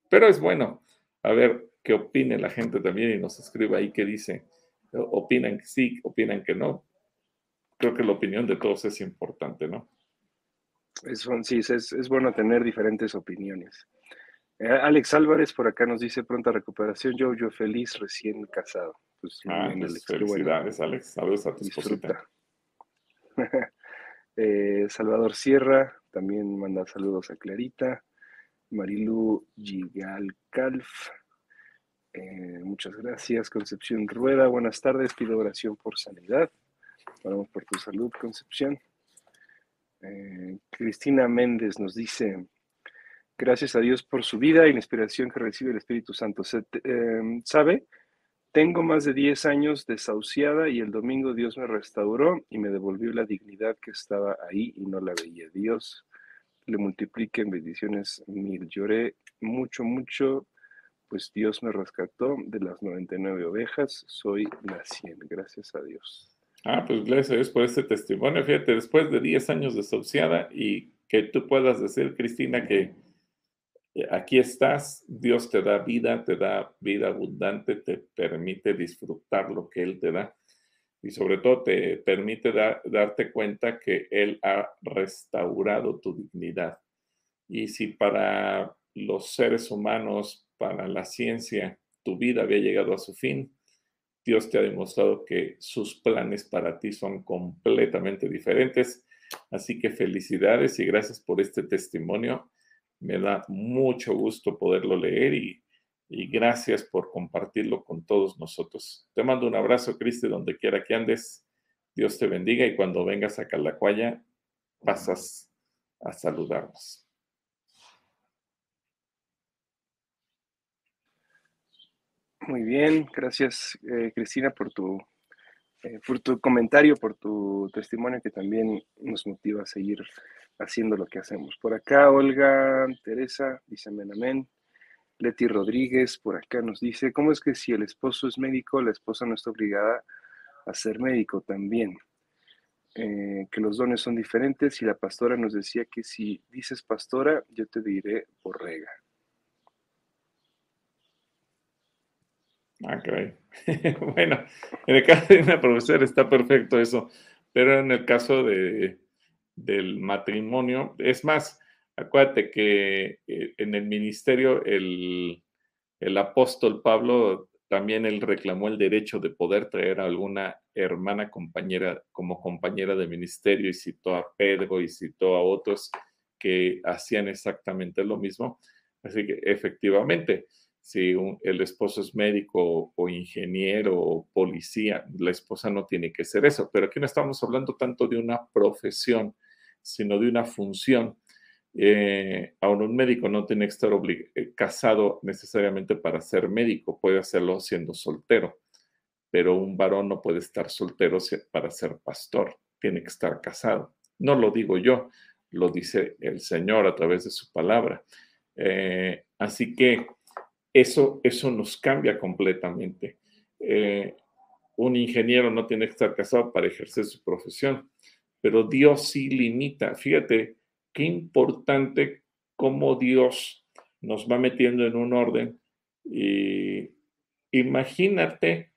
Pero es bueno, a ver, que opine la gente también y nos escriba ahí qué dice. Opinan que sí, opinan que no. Creo que la opinión de todos es importante, ¿no? Es, sí, es, es bueno tener diferentes opiniones. Eh, Alex Álvarez por acá nos dice pronta recuperación. Yo, yo feliz, recién casado. Pues, ah, bien, pues, Alex, felicidades, Alex. Saludos a tu esposita. (laughs) eh, Salvador Sierra también manda saludos a Clarita. Marilu Gigalcalf. Eh, muchas gracias, Concepción Rueda. Buenas tardes, pido oración por sanidad. Oramos por tu salud, Concepción. Eh, Cristina Méndez nos dice, gracias a Dios por su vida y la inspiración que recibe el Espíritu Santo. Em, ¿Sabe? Tengo más de 10 años desahuciada y el domingo Dios me restauró y me devolvió la dignidad que estaba ahí y no la veía. Dios le multiplique en bendiciones mil. Lloré mucho, mucho pues Dios me rescató de las 99 ovejas, soy la 100, gracias a Dios. Ah, pues gracias a Dios por este testimonio. Fíjate, después de 10 años desahuciada y que tú puedas decir, Cristina, que aquí estás, Dios te da vida, te da vida abundante, te permite disfrutar lo que Él te da y sobre todo te permite darte cuenta que Él ha restaurado tu dignidad. Y si para los seres humanos para la ciencia tu vida había llegado a su fin, Dios te ha demostrado que sus planes para ti son completamente diferentes. Así que felicidades y gracias por este testimonio. Me da mucho gusto poderlo leer y, gracias por compartirlo con todos nosotros. Te mando un abrazo, Cristi, donde quiera que andes. Dios te bendiga y cuando vengas a Calacuaya, pasas a saludarnos. Muy bien, gracias eh, Cristina por tu, eh, por tu comentario, por tu testimonio que también nos motiva a seguir haciendo lo que hacemos. Por acá Olga Teresa dice amén, amén. Leti Rodríguez por acá nos dice, ¿cómo es que si el esposo es médico, la esposa no está obligada a ser médico también? Eh, que los dones son diferentes y la pastora nos decía que si dices pastora, yo te diré borrega. Ah, (laughs) bueno, en el caso de una profesora está perfecto eso, pero en el caso de, del matrimonio, es más, acuérdate que eh, en el ministerio el, el apóstol Pablo también él reclamó el derecho de poder traer a alguna hermana compañera como compañera de ministerio y citó a Pedro y citó a otros que hacían exactamente lo mismo. Así que efectivamente, si el esposo es médico o ingeniero o policía, la esposa no tiene que ser eso. Pero aquí no estamos hablando tanto de una profesión, sino de una función. Eh, un médico no tiene que estar eh, casado necesariamente para ser médico, puede hacerlo siendo soltero, pero un varón no puede estar soltero para ser pastor, tiene que estar casado. No lo digo yo, lo dice el Señor a través de su palabra. Eh, así que eso, eso nos cambia completamente. Eh, un ingeniero no tiene que estar casado para ejercer su profesión, pero Dios sí limita. Fíjate qué importante cómo Dios nos va metiendo en un orden. Y imagínate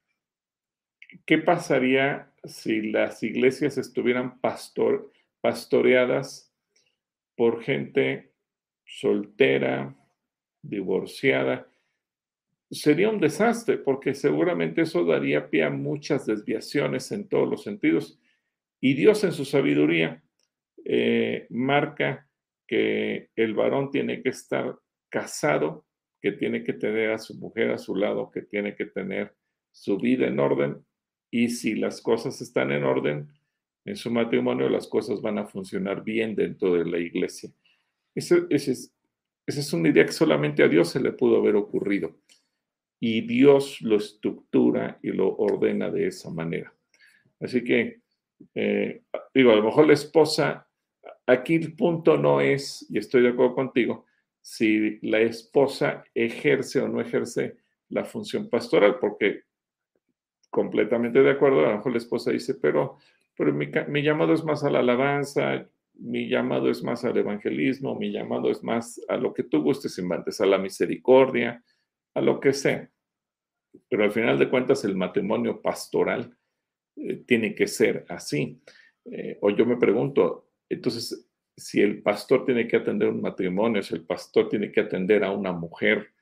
qué pasaría si las iglesias estuvieran pastor, pastoreadas por gente soltera, divorciada, sería un desastre porque seguramente eso daría pie a muchas desviaciones en todos los sentidos. Y Dios en su sabiduría eh, marca que el varón tiene que estar casado, que tiene que tener a su mujer a su lado, que tiene que tener su vida en orden. Y si las cosas están en orden en su matrimonio, las cosas van a funcionar bien dentro de la iglesia. Esa es, es una idea que solamente a Dios se le pudo haber ocurrido y Dios lo estructura y lo ordena de esa manera. Así que, eh, digo, a lo mejor la esposa, aquí el punto no es, y estoy de acuerdo contigo, si la esposa ejerce o no ejerce la función pastoral, porque completamente de acuerdo, a lo mejor la esposa dice, pero, pero mi, llamado es más a la alabanza, mi llamado es más al evangelismo, mi llamado es más a lo que tú gustes invantes, a la misericordia, a lo que sea. Pero al final de cuentas el matrimonio pastoral eh, tiene que ser así. Eh, o yo me pregunto, entonces, si el pastor tiene que atender un matrimonio, si el pastor tiene que atender a una mujer,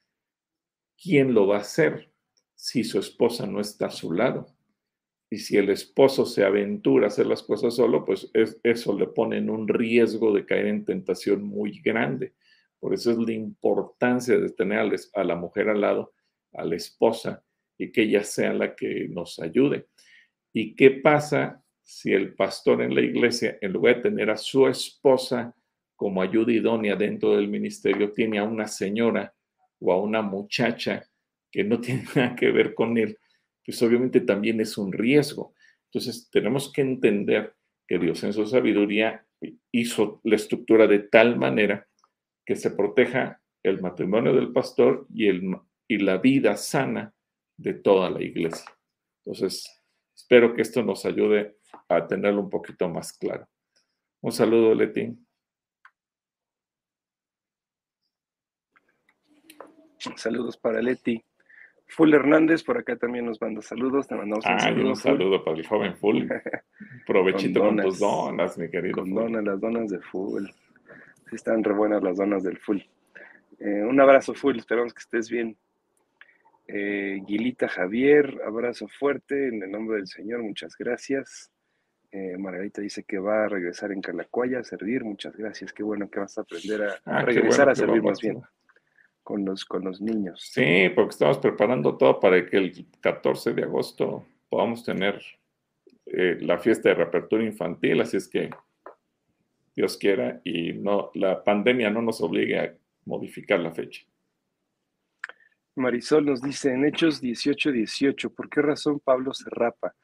¿quién lo va a hacer si su esposa no está a su lado? Y si el esposo se aventura a hacer las cosas solo, pues eso le pone en un riesgo de caer en tentación muy grande. Por eso es la importancia de tener a la mujer al lado, a la esposa, y que ella sea la que nos ayude. ¿Y qué pasa si el pastor en la iglesia, en lugar de tener a su esposa como ayuda idónea dentro del ministerio, tiene a una señora o a una muchacha que no (laughs) tiene nada que ver con él? Pues obviamente también es un riesgo. Entonces tenemos que entender que Dios en su sabiduría hizo la estructura de tal manera que se proteja el matrimonio del pastor y, y la vida sana de toda la iglesia. Entonces, espero que esto nos ayude a tenerlo un poquito más claro. Un saludo, Leti. Saludos para Leti. Full Hernández, por acá también nos manda saludos. Te mandamos un saludo. Un saludo para el joven Full. (laughs) Provechito con, tus donas, mi querido. Con donas, las donas de Full están re buenas las donas del full. Eh, un abrazo full, esperamos que estés bien. Eh, Guilita Javier, abrazo fuerte en el nombre del Señor, muchas gracias. Eh, Margarita dice que va a regresar en Calacuaya a servir, muchas gracias, qué bueno que vas a aprender a, ah, regresar a servir más bien con los, con los niños. Sí, porque estamos preparando todo para que el 14 de agosto podamos tener la fiesta de reapertura infantil, así es que Dios quiera, y no, la pandemia no nos obligue a modificar la fecha. Marisol nos dice en Hechos 18, 18, ¿por qué razón Pablo se rapa?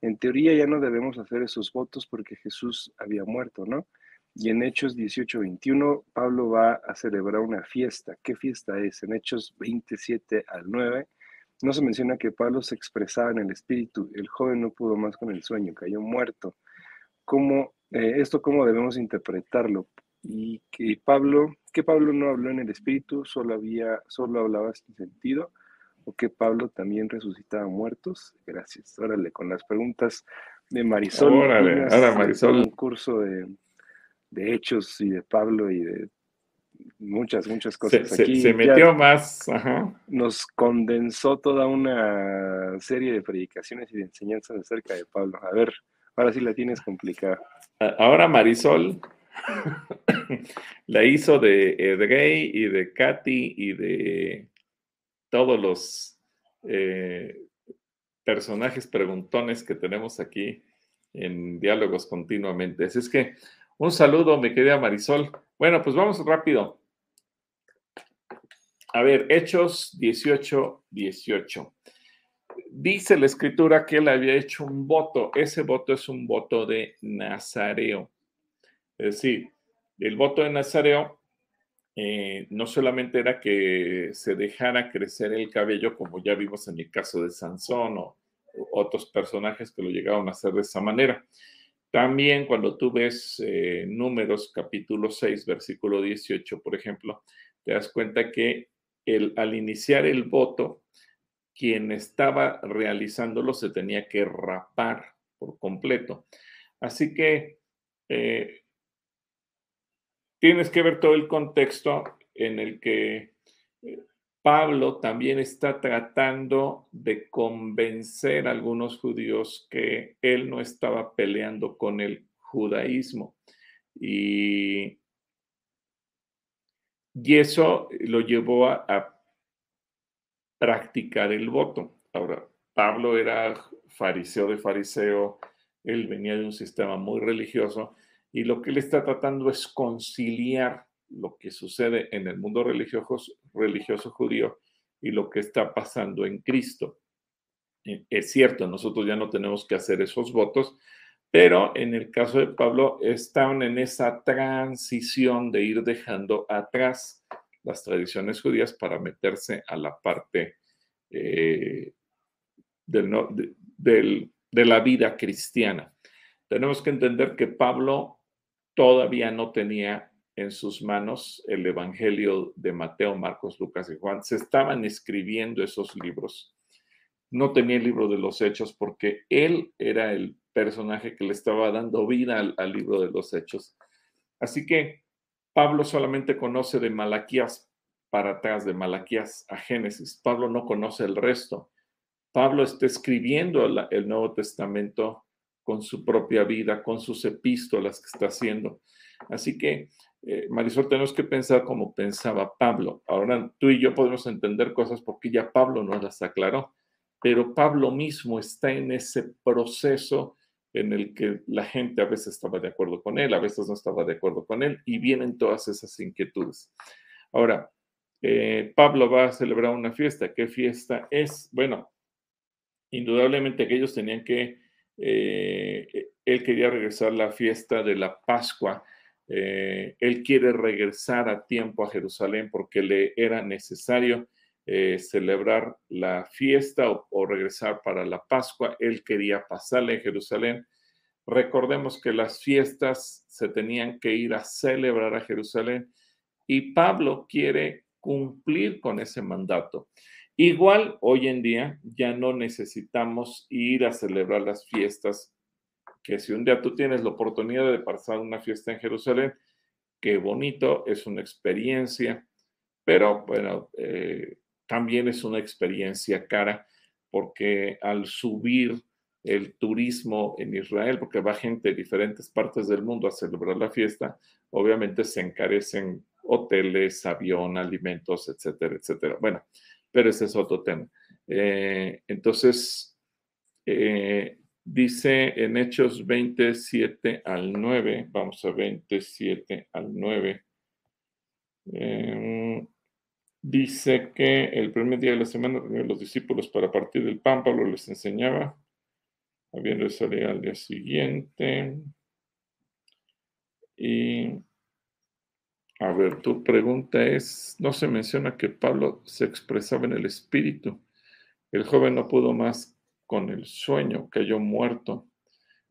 En teoría ya no debemos hacer esos votos porque Jesús había muerto, ¿no? Y en Hechos 18, 21, Pablo va a celebrar una fiesta. ¿Qué fiesta es? En Hechos 27 al 9, no se menciona que Pablo se expresaba en el espíritu. El joven no pudo más con el sueño, cayó muerto. ¿Cómo eh, esto cómo debemos interpretarlo. Y que Pablo, que Pablo no habló en el espíritu, solo había, solo hablaba sin sentido, o que Pablo también resucitaba muertos. Gracias. Órale, con las preguntas de Marisol. Órale, ahora Marisol. Un curso de, de, hechos y de Pablo y de muchas, muchas cosas. Se, se metió más. Nos condensó toda una serie de predicaciones y de enseñanzas acerca de Pablo. A ver, ahora sí la tienes complicada. Ahora Marisol (coughs) la hizo de Edgay y de Katy y de todos los eh, personajes preguntones que tenemos aquí en diálogos continuamente. Así es que un saludo, mi querida Marisol. Bueno, pues vamos rápido. A ver, Hechos 18, 18 dice la escritura que él había hecho un voto. Ese voto es un voto de Nazareo. Es decir, el voto de Nazareo eh, no solamente era que se dejara crecer el cabello, como ya vimos en el caso de Sansón o, otros personajes que lo llegaron a hacer de esa manera. También cuando tú ves eh, números capítulo 6, versículo 18, por ejemplo, te das cuenta que al iniciar el voto, quien estaba realizándolo se tenía que rapar por completo. Así que eh, tienes que ver todo el contexto en el que eh, Pablo también está tratando de convencer a algunos judíos que él no estaba peleando con el judaísmo. Y, y eso lo llevó a, a practicar el voto. Ahora, Pablo era fariseo de fariseo, él venía de un sistema muy religioso y lo que él está tratando es conciliar lo que sucede en el mundo religioso, religioso judío y lo que está pasando en Cristo. Eh, es cierto, nosotros ya no tenemos que hacer esos votos, pero en el caso de Pablo están en esa transición de ir dejando atrás las tradiciones judías para meterse a la parte eh, del, de la vida cristiana. Tenemos que entender que Pablo todavía no tenía en sus manos el Evangelio de Mateo, Marcos, Lucas y Juan. Se estaban escribiendo esos libros. No tenía el libro de los hechos porque él era el personaje que le estaba dando vida al, libro de los hechos. Así que Pablo solamente conoce de Malaquías para atrás, de Malaquías a Génesis. Pablo no conoce el resto. Pablo está escribiendo el Nuevo Testamento con su propia vida, con sus epístolas que está haciendo. Así que, eh, Marisol, tenemos que pensar como pensaba Pablo. Ahora tú y yo podemos entender cosas porque ya Pablo nos las aclaró, pero Pablo mismo está en ese proceso en el que la gente a veces estaba de acuerdo con él, a veces no estaba de acuerdo con él, y vienen todas esas inquietudes. Ahora, eh, Pablo va a celebrar una fiesta. ¿Qué fiesta es? Bueno, indudablemente que ellos tenían que, eh, él quería regresar la fiesta de la Pascua, eh, él quiere regresar a tiempo a Jerusalén porque le era necesario eh, celebrar la fiesta o, regresar para la Pascua, él quería pasarle en Jerusalén. Recordemos que las fiestas se tenían que ir a celebrar a Jerusalén y Pablo quiere cumplir con ese mandato. Igual hoy en día ya no necesitamos ir a celebrar las fiestas, que si un día tú tienes la oportunidad de pasar una fiesta en Jerusalén, qué bonito, es una experiencia, pero bueno, eh, también es una experiencia cara porque al subir el turismo en Israel, porque va gente de diferentes partes del mundo a celebrar la fiesta, obviamente se encarecen hoteles, avión, alimentos, etcétera, etcétera. Bueno, pero ese es otro tema. Eh, entonces, eh, dice en Hechos 27 al 9, vamos a 27 al 9, eh, dice que el primer día de la semana los discípulos para partir del pan, les enseñaba, habiendo salido al día siguiente. Y a ver, tu pregunta es, no se menciona que Pablo se expresaba en el espíritu. El joven no pudo más con el sueño, cayó muerto.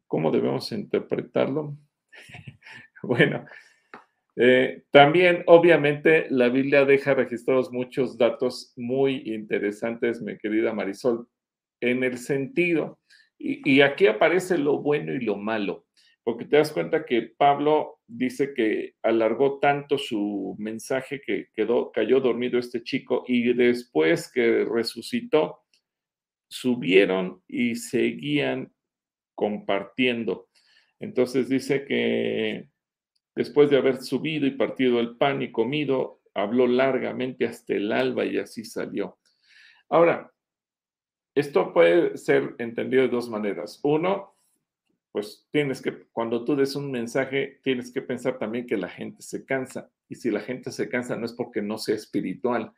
¿Cómo debemos interpretarlo? (laughs) bueno, eh, también obviamente la Biblia deja registrados muchos datos muy interesantes, mi querida Marisol, en el sentido, y, y aquí aparece lo bueno y lo malo porque te das cuenta que Pablo dice que alargó tanto su mensaje que quedó, cayó dormido este chico y después que resucitó, subieron y seguían compartiendo. Entonces dice que después de haber subido y partido el pan y comido, habló largamente hasta el alba y así salió. Ahora, esto puede ser entendido de dos maneras. Uno, pues tienes que, cuando tú des un mensaje, tienes que pensar también que la gente se cansa. Y si la gente se cansa no es porque no sea espiritual.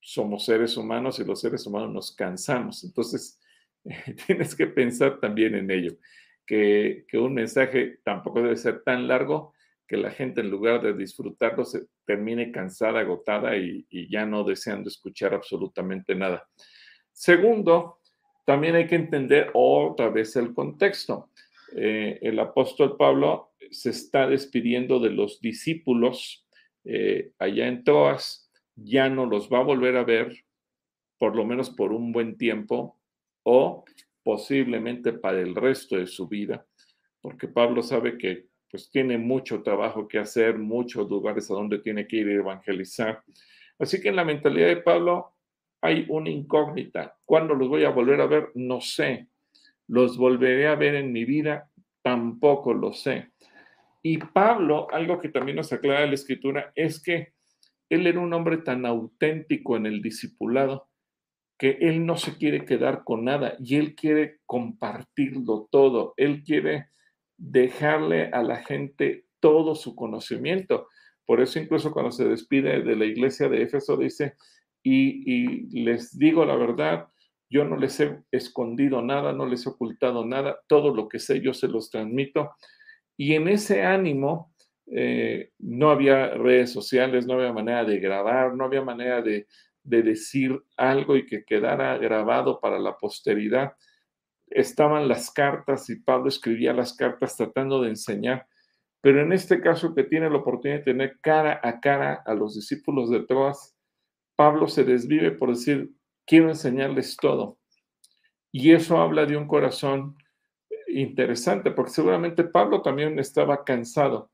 Somos seres humanos y los seres humanos nos cansamos. Entonces, (laughs) tienes que pensar también en ello, que, que, un mensaje tampoco debe ser tan largo que la gente en lugar de disfrutarlo se termine cansada, agotada y, y ya no deseando escuchar absolutamente nada. Segundo, también hay que entender otra vez el contexto. Eh, el apóstol Pablo se está despidiendo de los discípulos eh, allá en Troas, ya no los va a volver a ver, por lo menos por un buen tiempo, o posiblemente para el resto de su vida, porque Pablo sabe que pues tiene mucho trabajo que hacer, muchos lugares a donde tiene que ir a evangelizar. Así que en la mentalidad de Pablo hay una incógnita. ¿Cuándo los voy a volver a ver? No sé. ¿Los volveré a ver en mi vida? Tampoco lo sé. Y Pablo, algo que también nos aclara la escritura, es que él era un hombre tan auténtico en el discipulado que él no se quiere quedar con nada y él quiere compartirlo todo. Él quiere dejarle a la gente todo su conocimiento. Por eso incluso cuando se despide de la iglesia de Éfeso dice, y, y, les digo la verdad, yo no les he escondido nada, no les he ocultado nada, todo lo que sé yo se los transmito. Y en ese ánimo eh, no había redes sociales, no había manera de grabar, no había manera de, de decir algo y que quedara grabado para la posteridad. Estaban las cartas y Pablo escribía las cartas tratando de enseñar. Pero en este caso que tiene la oportunidad de tener cara a cara a los discípulos de Troas, Pablo se desvive por decir, quiero enseñarles todo. Y eso habla de un corazón interesante, porque seguramente Pablo también estaba cansado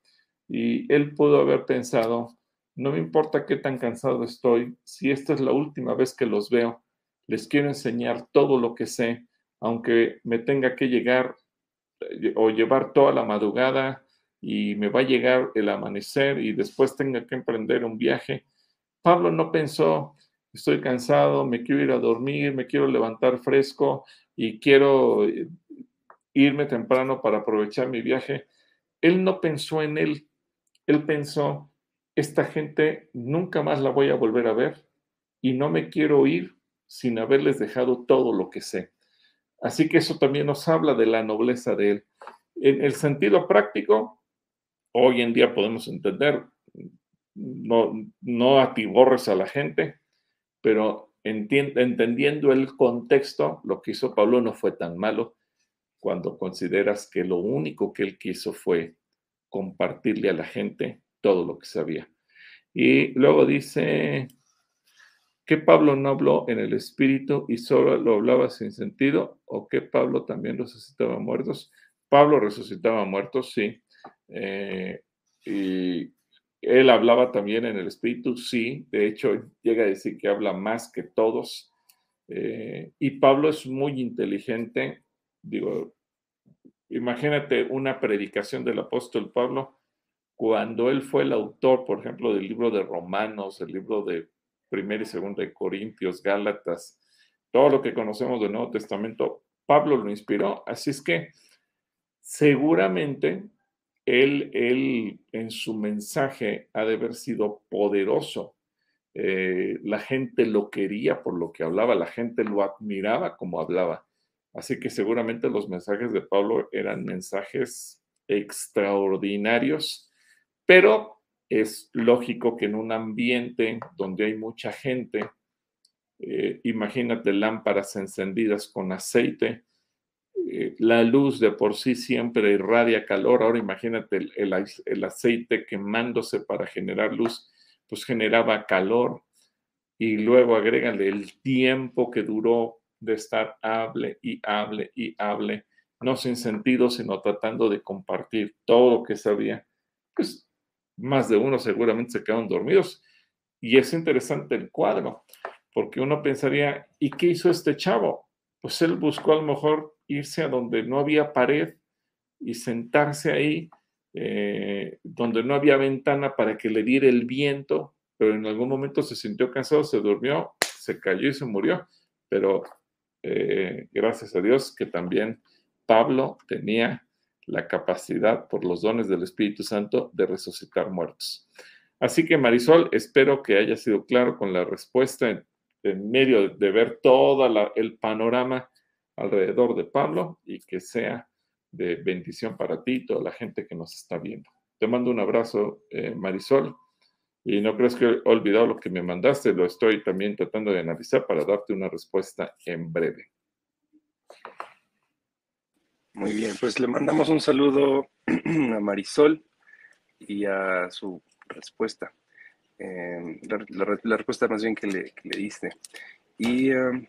y él pudo haber pensado, no me importa qué tan cansado estoy, si esta es la última vez que los veo, les quiero enseñar todo lo que sé, aunque me tenga que llegar eh, o llevar toda la madrugada y me va a llegar el amanecer y después tenga que emprender un viaje. Pablo no pensó, estoy cansado, me quiero ir a dormir, me quiero levantar fresco y quiero eh, irme temprano para aprovechar mi viaje. Él no pensó en él, él pensó, esta gente nunca más la voy a volver a ver y no me quiero ir sin haberles dejado todo lo que sé. Así que eso también nos habla de la nobleza de él. En el sentido práctico, hoy en día podemos entender, no, no atiborres a la gente, pero entendiendo el contexto, lo que hizo Pablo no fue tan malo cuando consideras que lo único que él quiso fue compartirle a la gente todo lo que sabía. Y luego dice que Pablo no habló en el espíritu y solo lo hablaba sin sentido, o que Pablo también resucitaba muertos. Pablo resucitaba muertos, sí. Eh, y él hablaba también en el espíritu, sí. De hecho, llega a decir que habla más que todos. Eh, y Pablo es muy inteligente Digo, imagínate una predicación del apóstol Pablo cuando él fue el autor, por ejemplo, del libro de Romanos, el libro de Primera y Segunda de Corintios, Gálatas, todo lo que conocemos del Nuevo Testamento, Pablo lo inspiró. Así es que seguramente él, él en su mensaje ha de haber sido poderoso. Eh, la gente lo quería por lo que hablaba, la gente lo admiraba como hablaba. Así que seguramente los mensajes de Pablo eran mensajes extraordinarios, pero es lógico que en un ambiente donde hay mucha gente, eh, imagínate lámparas encendidas con aceite, eh, la luz de por sí siempre irradia calor, ahora imagínate el, el aceite quemándose para generar luz, pues generaba calor y luego agrégale el tiempo que duró de estar hable y hable y hable, no sin sentido, sino tratando de compartir todo lo que sabía, pues más de uno seguramente se quedaron dormidos. Y es interesante el cuadro, porque uno pensaría, ¿y qué hizo este chavo? Pues él buscó a lo mejor irse a donde no había pared y sentarse ahí, eh, donde no había ventana para que le diera el viento, pero en algún momento se sintió cansado, se durmió, se cayó y se murió. Pero eh, gracias a Dios que también Pablo tenía la capacidad por los dones del Espíritu Santo de resucitar muertos. Así que Marisol, espero que haya sido claro con la respuesta en, medio de, ver todo el panorama alrededor de Pablo y que sea de bendición para ti y toda la gente que nos está viendo. Te mando un abrazo, eh, Marisol. Y no crees que he olvidado lo que me mandaste, lo estoy también tratando de analizar para darte una respuesta en breve. Muy bien, pues le mandamos un saludo (clears throat) a Marisol y a su respuesta. Eh, la, respuesta más bien que le, diste. Y em,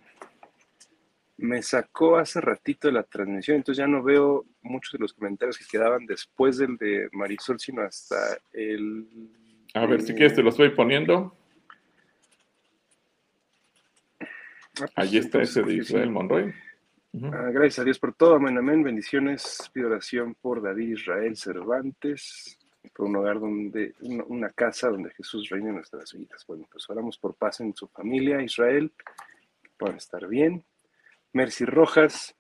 me sacó hace ratito de la transmisión, entonces ya no veo muchos de los comentarios que quedaban después del de Marisol, sino hasta el... A ver, si quieres te lo estoy poniendo. Ah, pues Allí está ese de Israel Monroy. Ah, gracias a Dios por todo, amén, amén. Bendiciones. Pido oración por David Israel Cervantes, por un hogar donde, una, casa donde Jesús reina en nuestras vidas. Bueno, pues oramos por paz en su familia, Israel, que puedan estar bien. Mercy Rojas,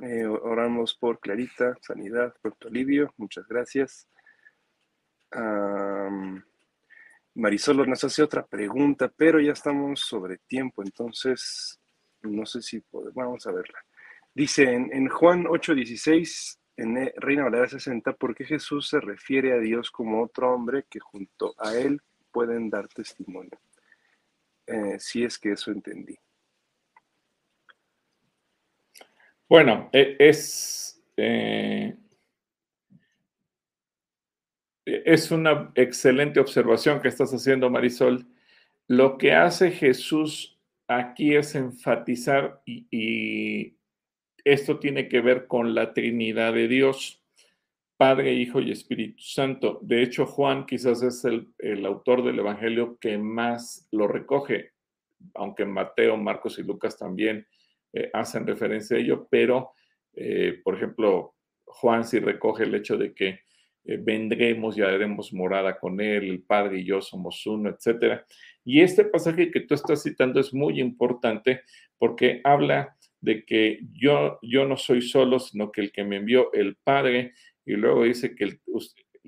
eh, oramos por Clarita, sanidad, pronto alivio, muchas gracias. Marisol nos hace otra pregunta, pero ya estamos sobre tiempo, entonces no sé si podemos, vamos a verla. Dice en, Juan 8:16, en Reina Valera 60, ¿por qué Jesús se refiere a Dios como otro hombre que junto a él pueden dar testimonio? Eh, si es que eso entendí. Bueno, e, es, eh, es una excelente observación que estás haciendo, Marisol. Lo que hace Jesús aquí es enfatizar y, esto tiene que ver con la Trinidad de Dios, Padre, Hijo y Espíritu Santo. De hecho, Juan quizás es el, autor del Evangelio que más lo recoge, aunque Mateo, Marcos y Lucas también eh, hacen referencia a ello, pero, eh, por ejemplo, Juan sí recoge el hecho de que eh, vendremos y haremos morada con él, el Padre y yo somos uno, etcétera. Y este pasaje que tú estás citando es muy importante porque habla de que yo, yo no soy solo, sino que el que me envió el Padre, y luego dice que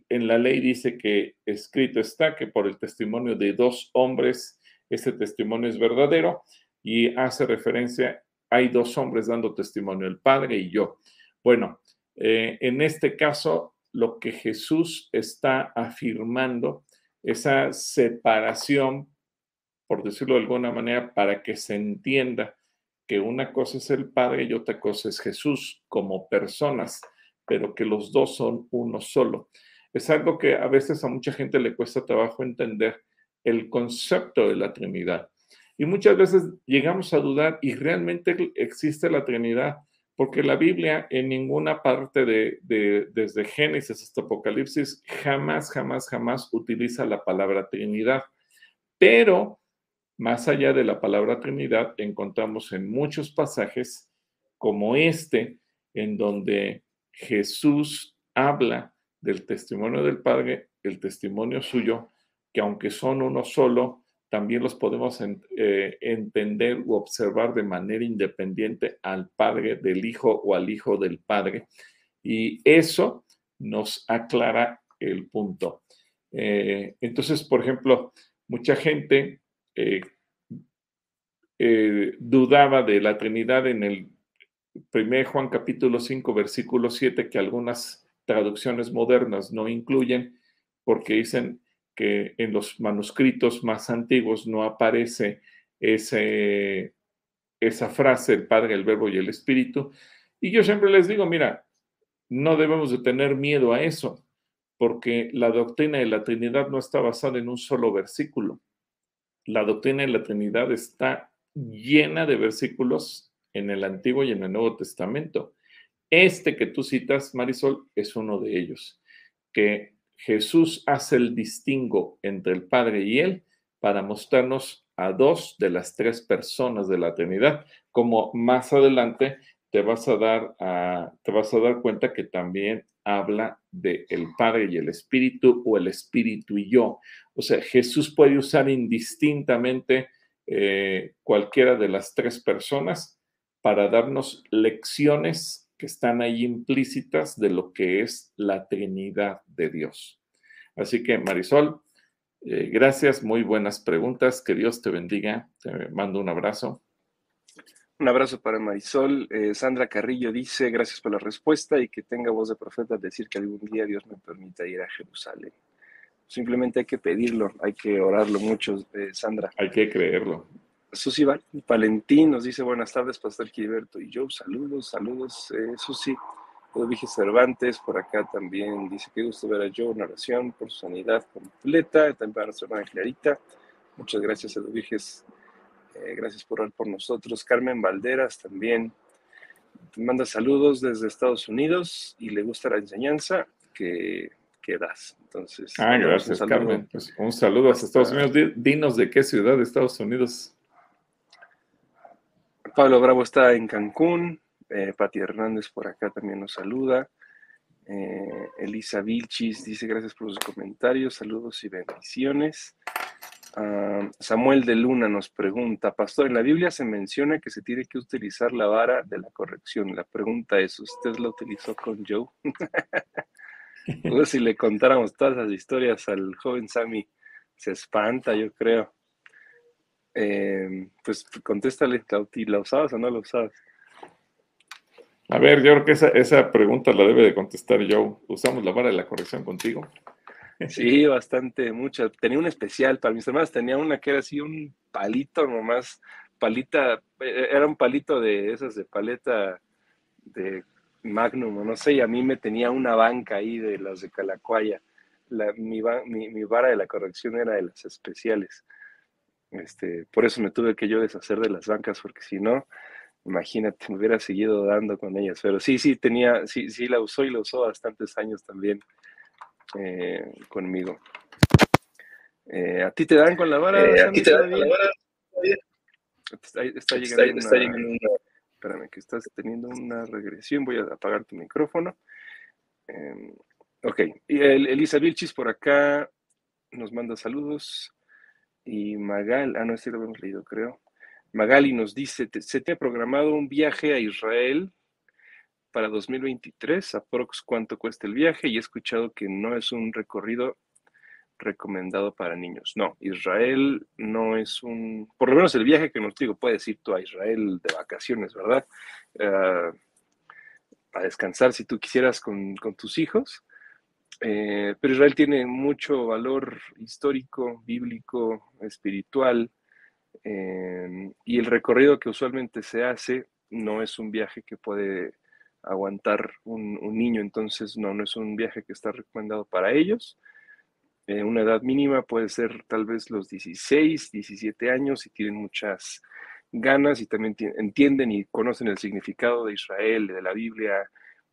en la ley dice que escrito está que por el testimonio de dos hombres, ese testimonio es verdadero, y hace referencia, hay dos hombres dando testimonio, el Padre y yo. Bueno, eh, en este caso, lo que Jesús está afirmando, esa separación por decirlo de alguna manera, para que se entienda que una cosa es el Padre y otra cosa es Jesús como personas, pero que los dos son uno solo. Es algo que a veces a mucha gente le cuesta trabajo entender el concepto de la Trinidad. Y muchas veces llegamos a dudar y realmente existe la Trinidad, porque la Biblia en ninguna parte de, de, desde Génesis hasta Apocalipsis jamás, jamás, jamás utiliza la palabra Trinidad. Pero más allá de la palabra Trinidad, encontramos en muchos pasajes como este, en donde Jesús habla del testimonio del Padre, el testimonio suyo, que aunque son uno solo, también los podemos eh, entender u observar de manera independiente al Padre del Hijo o al Hijo del Padre. Y eso nos aclara el punto. Eh, entonces, por ejemplo, mucha gente eh, dudaba de la Trinidad en el 1 Juan capítulo 5, versículo 7, que algunas traducciones modernas no incluyen, porque dicen que en los manuscritos más antiguos no aparece ese, esa frase, el Padre, el Verbo y el Espíritu. Y yo siempre les digo, mira, no debemos de tener miedo a eso, porque la doctrina de la Trinidad no está basada en un solo versículo la doctrina de la Trinidad está llena de versículos en el Antiguo y en el Nuevo Testamento. Este que tú citas, Marisol, es uno de ellos, que Jesús hace el distingo entre el Padre y Él para mostrarnos a dos de las tres personas de la Trinidad, como más adelante te vas a dar, te vas a dar cuenta que también habla de el Padre y el Espíritu o el Espíritu y yo. O sea, Jesús puede usar indistintamente eh, cualquiera de las tres personas para darnos lecciones que están ahí implícitas de lo que es la Trinidad de Dios. Así que, Marisol, eh, gracias, muy buenas preguntas, que Dios te bendiga, te mando un abrazo. Un abrazo para Marisol. Eh, Sandra Carrillo dice, gracias por la respuesta y que tenga voz de profeta decir que algún día Dios me permita ir a Jerusalén. Simplemente hay que pedirlo, hay que orarlo mucho, eh, Sandra. Hay que creerlo. Susi Valentín nos dice buenas tardes, Pastor Gilberto y yo. Saludos, saludos, eh, Susi. Edwige Cervantes por acá también dice que gusto ver a Joe una oración por su sanidad completa. También para nuestra hermana Clarita. Muchas gracias, Edwiges. Eh, gracias por orar por nosotros. Carmen Valderas también manda saludos desde Estados Unidos y le gusta la enseñanza que, que das. Entonces, ah, gracias, Carmen. Pues, un saludo a Estados Unidos. Dinos de qué ciudad de Estados Unidos. Pablo Bravo está en Cancún. Eh, Pati Hernández por acá también nos saluda. Eh, Elisa Vilchis dice gracias por los comentarios, saludos y bendiciones. Ah, Samuel de Luna nos pregunta, Pastor, en la Biblia se menciona que se tiene que utilizar la vara de la corrección. La pregunta es, ¿usted la utilizó con Joe? (laughs) pues si le contáramos todas las historias al joven Sammy, se espanta, yo creo. Eh, pues contéstale, ¿la usabas o no la usabas? A ver, yo creo que esa, esa pregunta la debe de contestar Joe. ¿Usamos la vara de la corrección contigo? Sí, bastante, mucha. Tenía un especial para mis hermanas, tenía una que era así un palito nomás, palita, e-, era un palito de esas de paleta de Magnum, no sé, y a mí me tenía una banca ahí de las de Calacuaya. La, mi, mi, vara de la corrección era de las especiales. Este, por eso me tuve que yo deshacer de las bancas, porque si no, imagínate, me hubiera seguido dando con ellas. Pero sí, sí, tenía, sí, sí la usó y la usó bastantes años también. Eh, conmigo. Eh, ¿A ti te dan con la vara? Eh, ¿A ti te dan con la vara? Está, llegando, una, Espérame, que estás teniendo una regresión. Voy a apagar tu micrófono. Em, ok. Y Elisa Vilchis por acá nos manda saludos. Y Magal, ah, no, este lo hemos leído, creo. Magali nos dice, se te ha programado un viaje a Israel para 2023, aprox cuánto cuesta el viaje y he escuchado que no es un recorrido recomendado para niños. No, Israel no es un, por lo menos el viaje que nos digo, puedes ir tú a Israel de vacaciones, ¿verdad? Uh, a descansar si tú quisieras con, tus hijos. Eh, pero Israel tiene mucho valor histórico, bíblico, espiritual, eh, y el recorrido que usualmente se hace no es un viaje que puede aguantar un, niño, entonces no, no es un viaje que está recomendado para ellos. Eh, una edad mínima puede ser tal vez los 16, 17 años y tienen muchas ganas y también entienden y conocen el significado de Israel, de la Biblia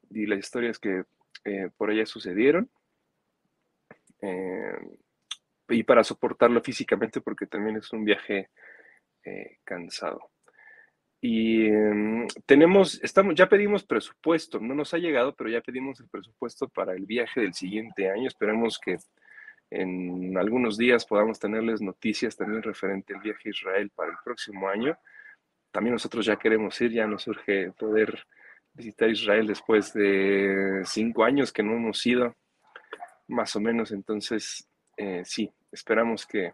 y las historias que eh, por allá sucedieron. Eh, y para soportarlo físicamente porque también es un viaje cansado. Y em, tenemos, estamos, ya pedimos presupuesto, no nos ha llegado, pero ya pedimos el presupuesto para el viaje del siguiente año. Esperamos que en algunos días podamos tenerles noticias también referente al viaje a Israel para el próximo año. También nosotros ya queremos ir, ya nos urge poder visitar Israel después de cinco años que no hemos ido, más o menos. Entonces, eh, sí, esperamos que,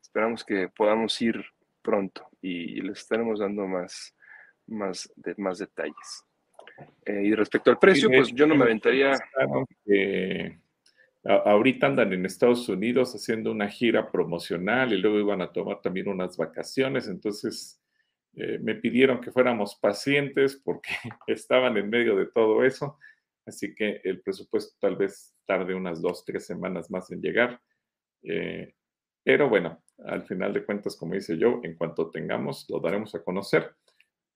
esperamos que podamos ir pronto y les estaremos dando más, más, de, más detalles. Eh, y respecto al precio, pues yo no me aventaría. ahorita andan en Estados Unidos haciendo una gira promocional y luego iban a tomar también unas vacaciones, entonces eh, me pidieron que fuéramos pacientes porque (laughs) estaban en medio de todo eso, así que el presupuesto tal vez tarde unas dos, tres semanas más en llegar. Eh, pero bueno, al final de cuentas, como dice yo, en cuanto tengamos, lo daremos a conocer.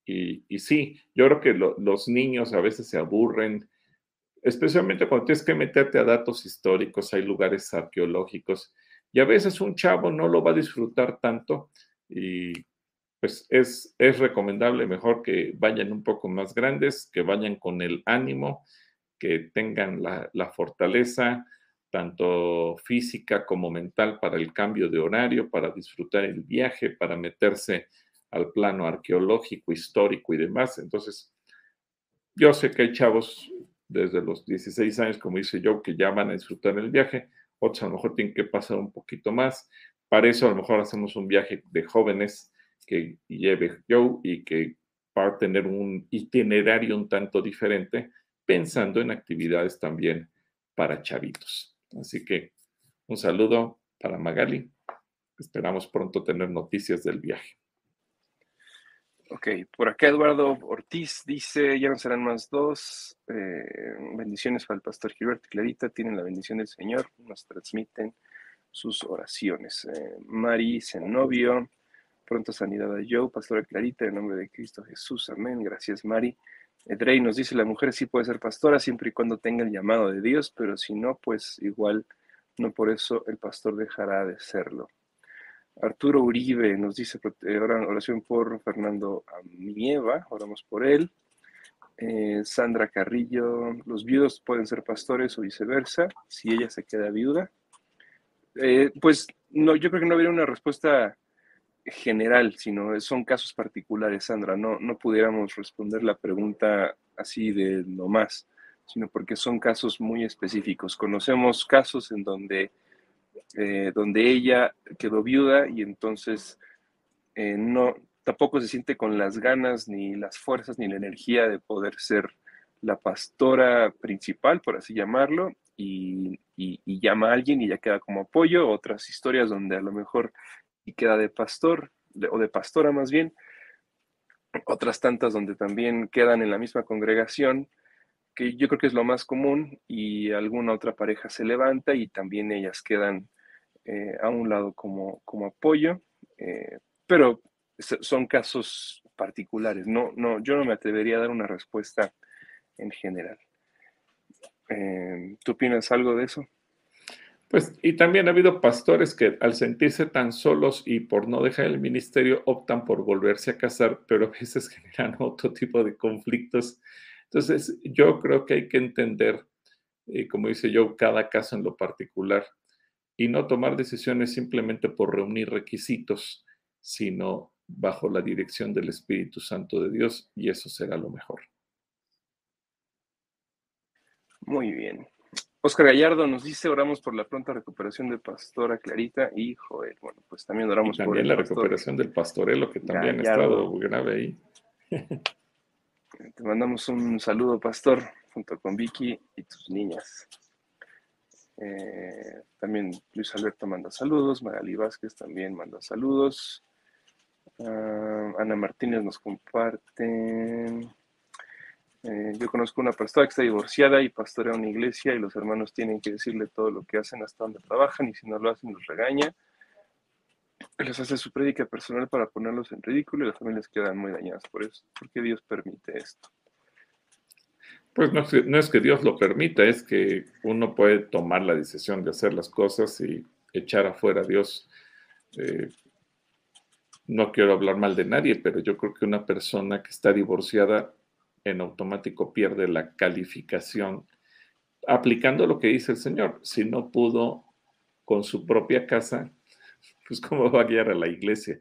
Y, sí, yo creo que los niños a veces se aburren, especialmente cuando tienes que meterte a datos históricos, hay lugares arqueológicos, y a veces un chavo no lo va a disfrutar tanto y pues es, es recomendable mejor que vayan un poco más grandes, que vayan con el ánimo, que tengan la, fortaleza, tanto física como mental para el cambio de horario, para disfrutar el viaje, para meterse al plano arqueológico, histórico y demás. Entonces, yo sé que hay chavos desde los 16 años, como dice yo, que ya van a disfrutar el viaje, otros a lo mejor tienen que pasar un poquito más. Para eso a lo mejor hacemos un viaje de jóvenes que lleve yo y que para tener un itinerario un tanto diferente, pensando en actividades también para chavitos. Así que un saludo para Magali. Esperamos pronto tener noticias del viaje. Ok, por acá Eduardo Ortiz dice, ya no serán más dos. Eh, bendiciones para el pastor Gilberto y Clarita, tienen la bendición del Señor, nos transmiten sus oraciones. Eh, Mari Zenobio, pronto sanidad a Joe, pastora Clarita, en nombre de Cristo Jesús, amén. Gracias Mari. Edrey nos dice, la mujer sí puede ser pastora siempre y cuando tenga el llamado de Dios, pero si no, pues igual no por eso el pastor dejará de serlo. Arturo Uribe nos dice eh, oración por Fernando Amieva, oramos por él. Eh, Sandra Carrillo, los viudos pueden ser pastores o viceversa, si ella se queda viuda. Eh, pues no, yo creo que no habría una respuesta general, sino son casos particulares, Sandra. No, no pudiéramos responder la pregunta así de no más, sino porque son casos muy específicos. Conocemos casos en donde eh, donde ella quedó viuda y entonces eh, no, tampoco se siente con las ganas, ni las fuerzas, ni la energía de poder ser la pastora principal, por así llamarlo, y, llama a alguien y ya queda como apoyo. Otras historias donde a lo mejor y queda de pastor, o de pastora más bien. Otras tantas donde también quedan en la misma congregación, que yo creo que es lo más común, y alguna otra pareja se levanta y también ellas quedan eh, a un lado como, como apoyo, eh, pero son casos particulares. No, no, yo no me atrevería a dar una respuesta en general. Eh, ¿Tú opinas algo de eso? Pues, y también ha habido pastores que al sentirse tan solos y por no dejar el ministerio optan por volverse a casar, pero a veces (laughs) generan otro tipo de conflictos. Entonces, yo creo que hay que entender, como dice yo, cada caso en lo particular y no tomar decisiones simplemente por reunir requisitos, sino bajo la dirección del Espíritu Santo de Dios y eso será lo mejor. Muy bien. Oscar Gallardo nos dice, oramos por la pronta recuperación de Pastora Clarita y Joel. Bueno, pues también oramos por también la recuperación del pastorelo, que también ha estado grave ahí. Te mandamos un saludo, pastor, junto con Vicky y tus niñas. Eh, también Luis Alberto manda saludos, Magali Vázquez también manda saludos. Ah, Ana Martínez nos comparte. Eh, yo conozco una pastora que está divorciada y pastorea una iglesia y los hermanos tienen que decirle todo lo que hacen hasta donde trabajan y si no lo hacen los regaña. Les hace su prédica personal para ponerlos en ridículo y las familias quedan muy dañadas por eso. ¿Por qué Dios permite esto? Pues no, es que Dios lo permita, es que uno puede tomar la decisión de hacer las cosas y echar afuera a Dios. Eh, no quiero hablar mal de nadie, pero yo creo que una persona que está divorciada en automático pierde la calificación aplicando lo que dice el Señor. Si no pudo con su propia casa, (laughs) pues cómo va a guiar a la iglesia.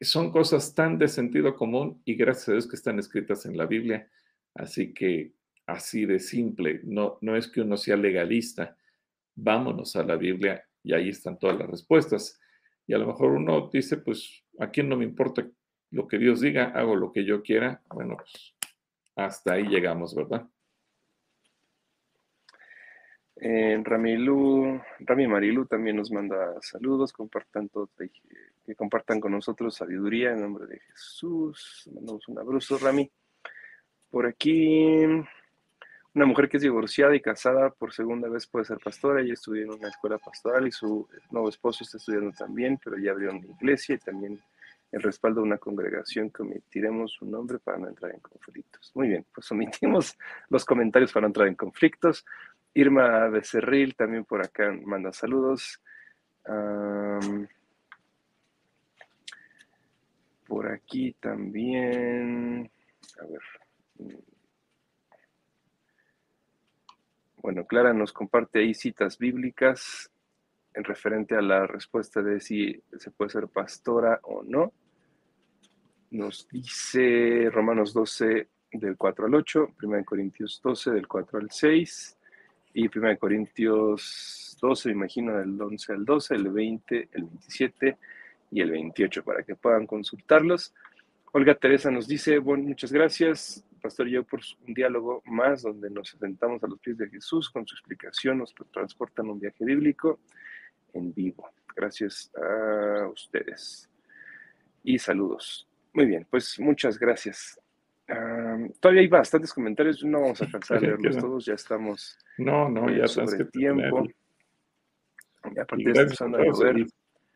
Son cosas tan de sentido común y gracias a Dios que están escritas en la Biblia Así que así de simple, no, no es que uno sea legalista, vámonos a la Biblia y ahí están todas las respuestas. Y a lo mejor uno dice, pues, ¿a quién no me importa lo que Dios diga? Hago lo que yo quiera. Bueno, pues hasta ahí llegamos, ¿verdad? Eh, Ramilu, Rami Marilu también nos manda saludos, compartan todo, que compartan con nosotros sabiduría en nombre de Jesús. Mandamos un abrazo, Rami. Por aquí, una mujer que es divorciada y casada por segunda vez puede ser pastora. Ella estudió en una escuela pastoral y su nuevo esposo está estudiando también, pero ya abrió una iglesia y también el respaldo de una congregación que omitiremos su nombre para no entrar en conflictos. Muy bien, pues omitimos (laughs) los comentarios para no entrar en conflictos. Irma Becerril también por acá manda saludos. por aquí también, a ver, bueno, Clara nos comparte ahí citas bíblicas en referente a la respuesta de si se puede ser pastora o no. Nos dice Romanos 12 del 4 al 8, 1 Corintios 12 del 4 al 6 y 1 Corintios 12, me imagino, del 11 al 12, el 20, el 27 y el 28 para que puedan consultarlos. Olga Teresa nos dice, bueno, muchas gracias. Pastor y yo por un diálogo más donde nos sentamos a los pies de Jesús con su explicación, nos transportan un viaje bíblico en vivo. Gracias a ustedes. Y saludos. Muy bien, pues muchas gracias. todavía hay bastantes comentarios, no vamos a alcanzar a (laughs) leerlos todos, ya estamos no, no, ya sobre que tiempo. Y,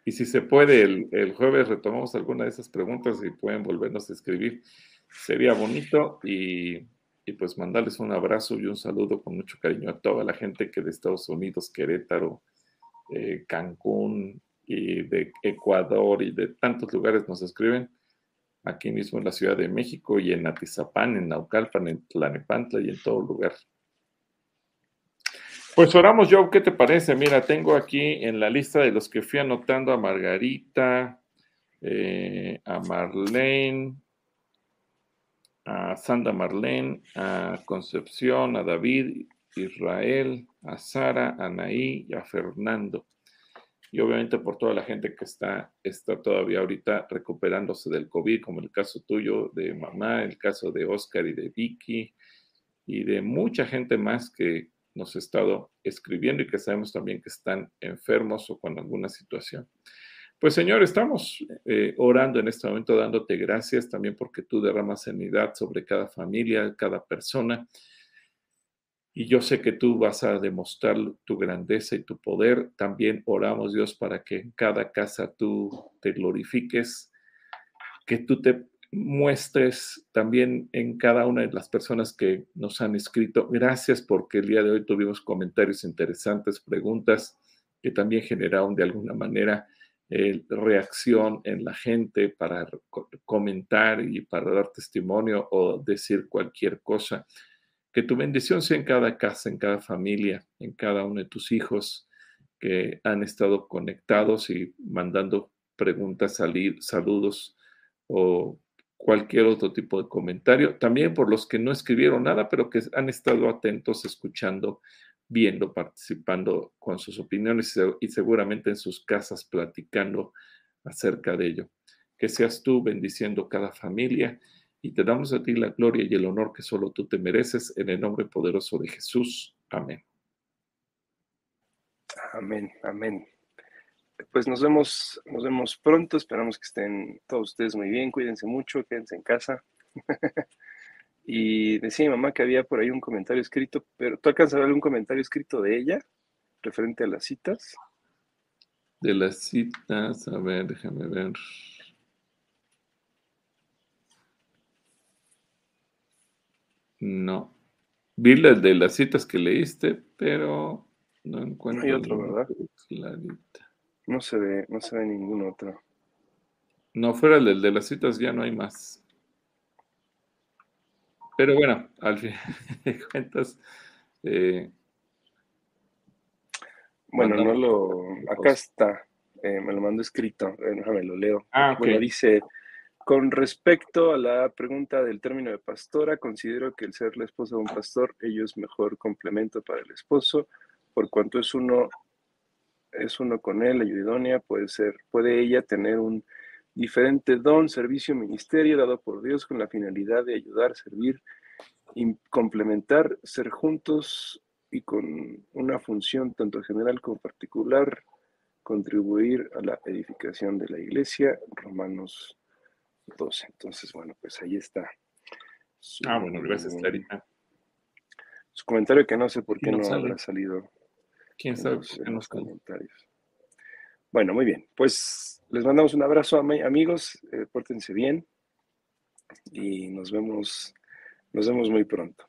y, si se puede, el, el, jueves retomamos alguna de esas preguntas y pueden volvernos a escribir. Sería bonito y, y, pues mandarles un abrazo y un saludo con mucho cariño a toda la gente que de Estados Unidos, Querétaro, eh, Cancún y de Ecuador y de tantos lugares nos escriben aquí mismo en la Ciudad de México y en Atizapán, en Naucalpan, en Tlanepantla y en todo lugar. Pues oramos, Joe, ¿qué te parece? Mira, tengo aquí en la lista de los que fui anotando a Margarita, eh, a Marlene, a Sandra Marlene, a Concepción, a David, Israel, a Sara, a Naí y a Fernando. Y obviamente por toda la gente que está, está todavía ahorita recuperándose del COVID, como el caso tuyo de mamá, el caso de Oscar y de Vicky, y de mucha gente más que nos ha estado escribiendo y que sabemos también que están enfermos o con alguna situación. Pues Señor, estamos eh, orando en este momento, dándote gracias también porque tú derramas sanidad sobre cada familia, cada persona. Y yo sé que tú vas a demostrar tu grandeza y tu poder. También oramos, Dios, para que en cada casa tú te glorifiques, que tú te muestres también en cada una de las personas que nos han escrito. Gracias porque el día de hoy tuvimos comentarios interesantes, preguntas que también generaron de alguna manera eh, reacción en la gente para comentar y para dar testimonio o decir cualquier cosa. Que tu bendición sea en cada casa, en cada familia, en cada uno de tus hijos que han estado conectados y mandando preguntas, saludos o cualquier otro tipo de comentario. También por los que no escribieron nada, pero que han estado atentos, escuchando, viendo, participando con sus opiniones y seguramente en sus casas platicando acerca de ello. Que seas tú bendiciendo cada familia y te damos a ti la gloria y el honor que solo tú te mereces en el nombre poderoso de Jesús. Amén. Amén, amén pues nos vemos, nos vemos pronto. Esperamos que estén todos ustedes muy bien. Cuídense mucho, quédense en casa. (laughs) y decía mi mamá que había por ahí un comentario escrito, pero ¿tú alcanzas a ver algún comentario escrito de ella referente a las citas? De las citas, a ver, déjame ver. No. Vi las de las citas que leíste, pero no encuentro. Hay otro, ¿verdad? Clarita. No se ve, no se ve ningún otro. No, fuera el de las citas ya no hay más. Pero bueno, al (laughs) fin de cuentas. Eh, bueno, no lo. Acá está. Eh, me lo mando escrito. Eh, déjame lo leo. Ah, Bueno, dice. Con respecto a la pregunta del término de pastora, considero que el ser la esposa de un pastor, ello es mejor complemento para el esposo, por cuanto es uno es uno con él, la idónea, puede ser, puede ella tener un diferente don, servicio, ministerio dado por Dios con la finalidad de ayudar, servir, y complementar, ser juntos y con una función tanto general como particular, contribuir a la edificación de la iglesia, Romanos 12. Entonces, bueno, pues ahí está. ah, bueno, gracias, Clarita. Su comentario que no sé por qué no, no habrá salido ¿Quién sabe? En los, comentarios. Bueno, muy bien. Pues les mandamos un abrazo, amigos. Eh, pórtense bien y nos vemos, nos vemos muy pronto.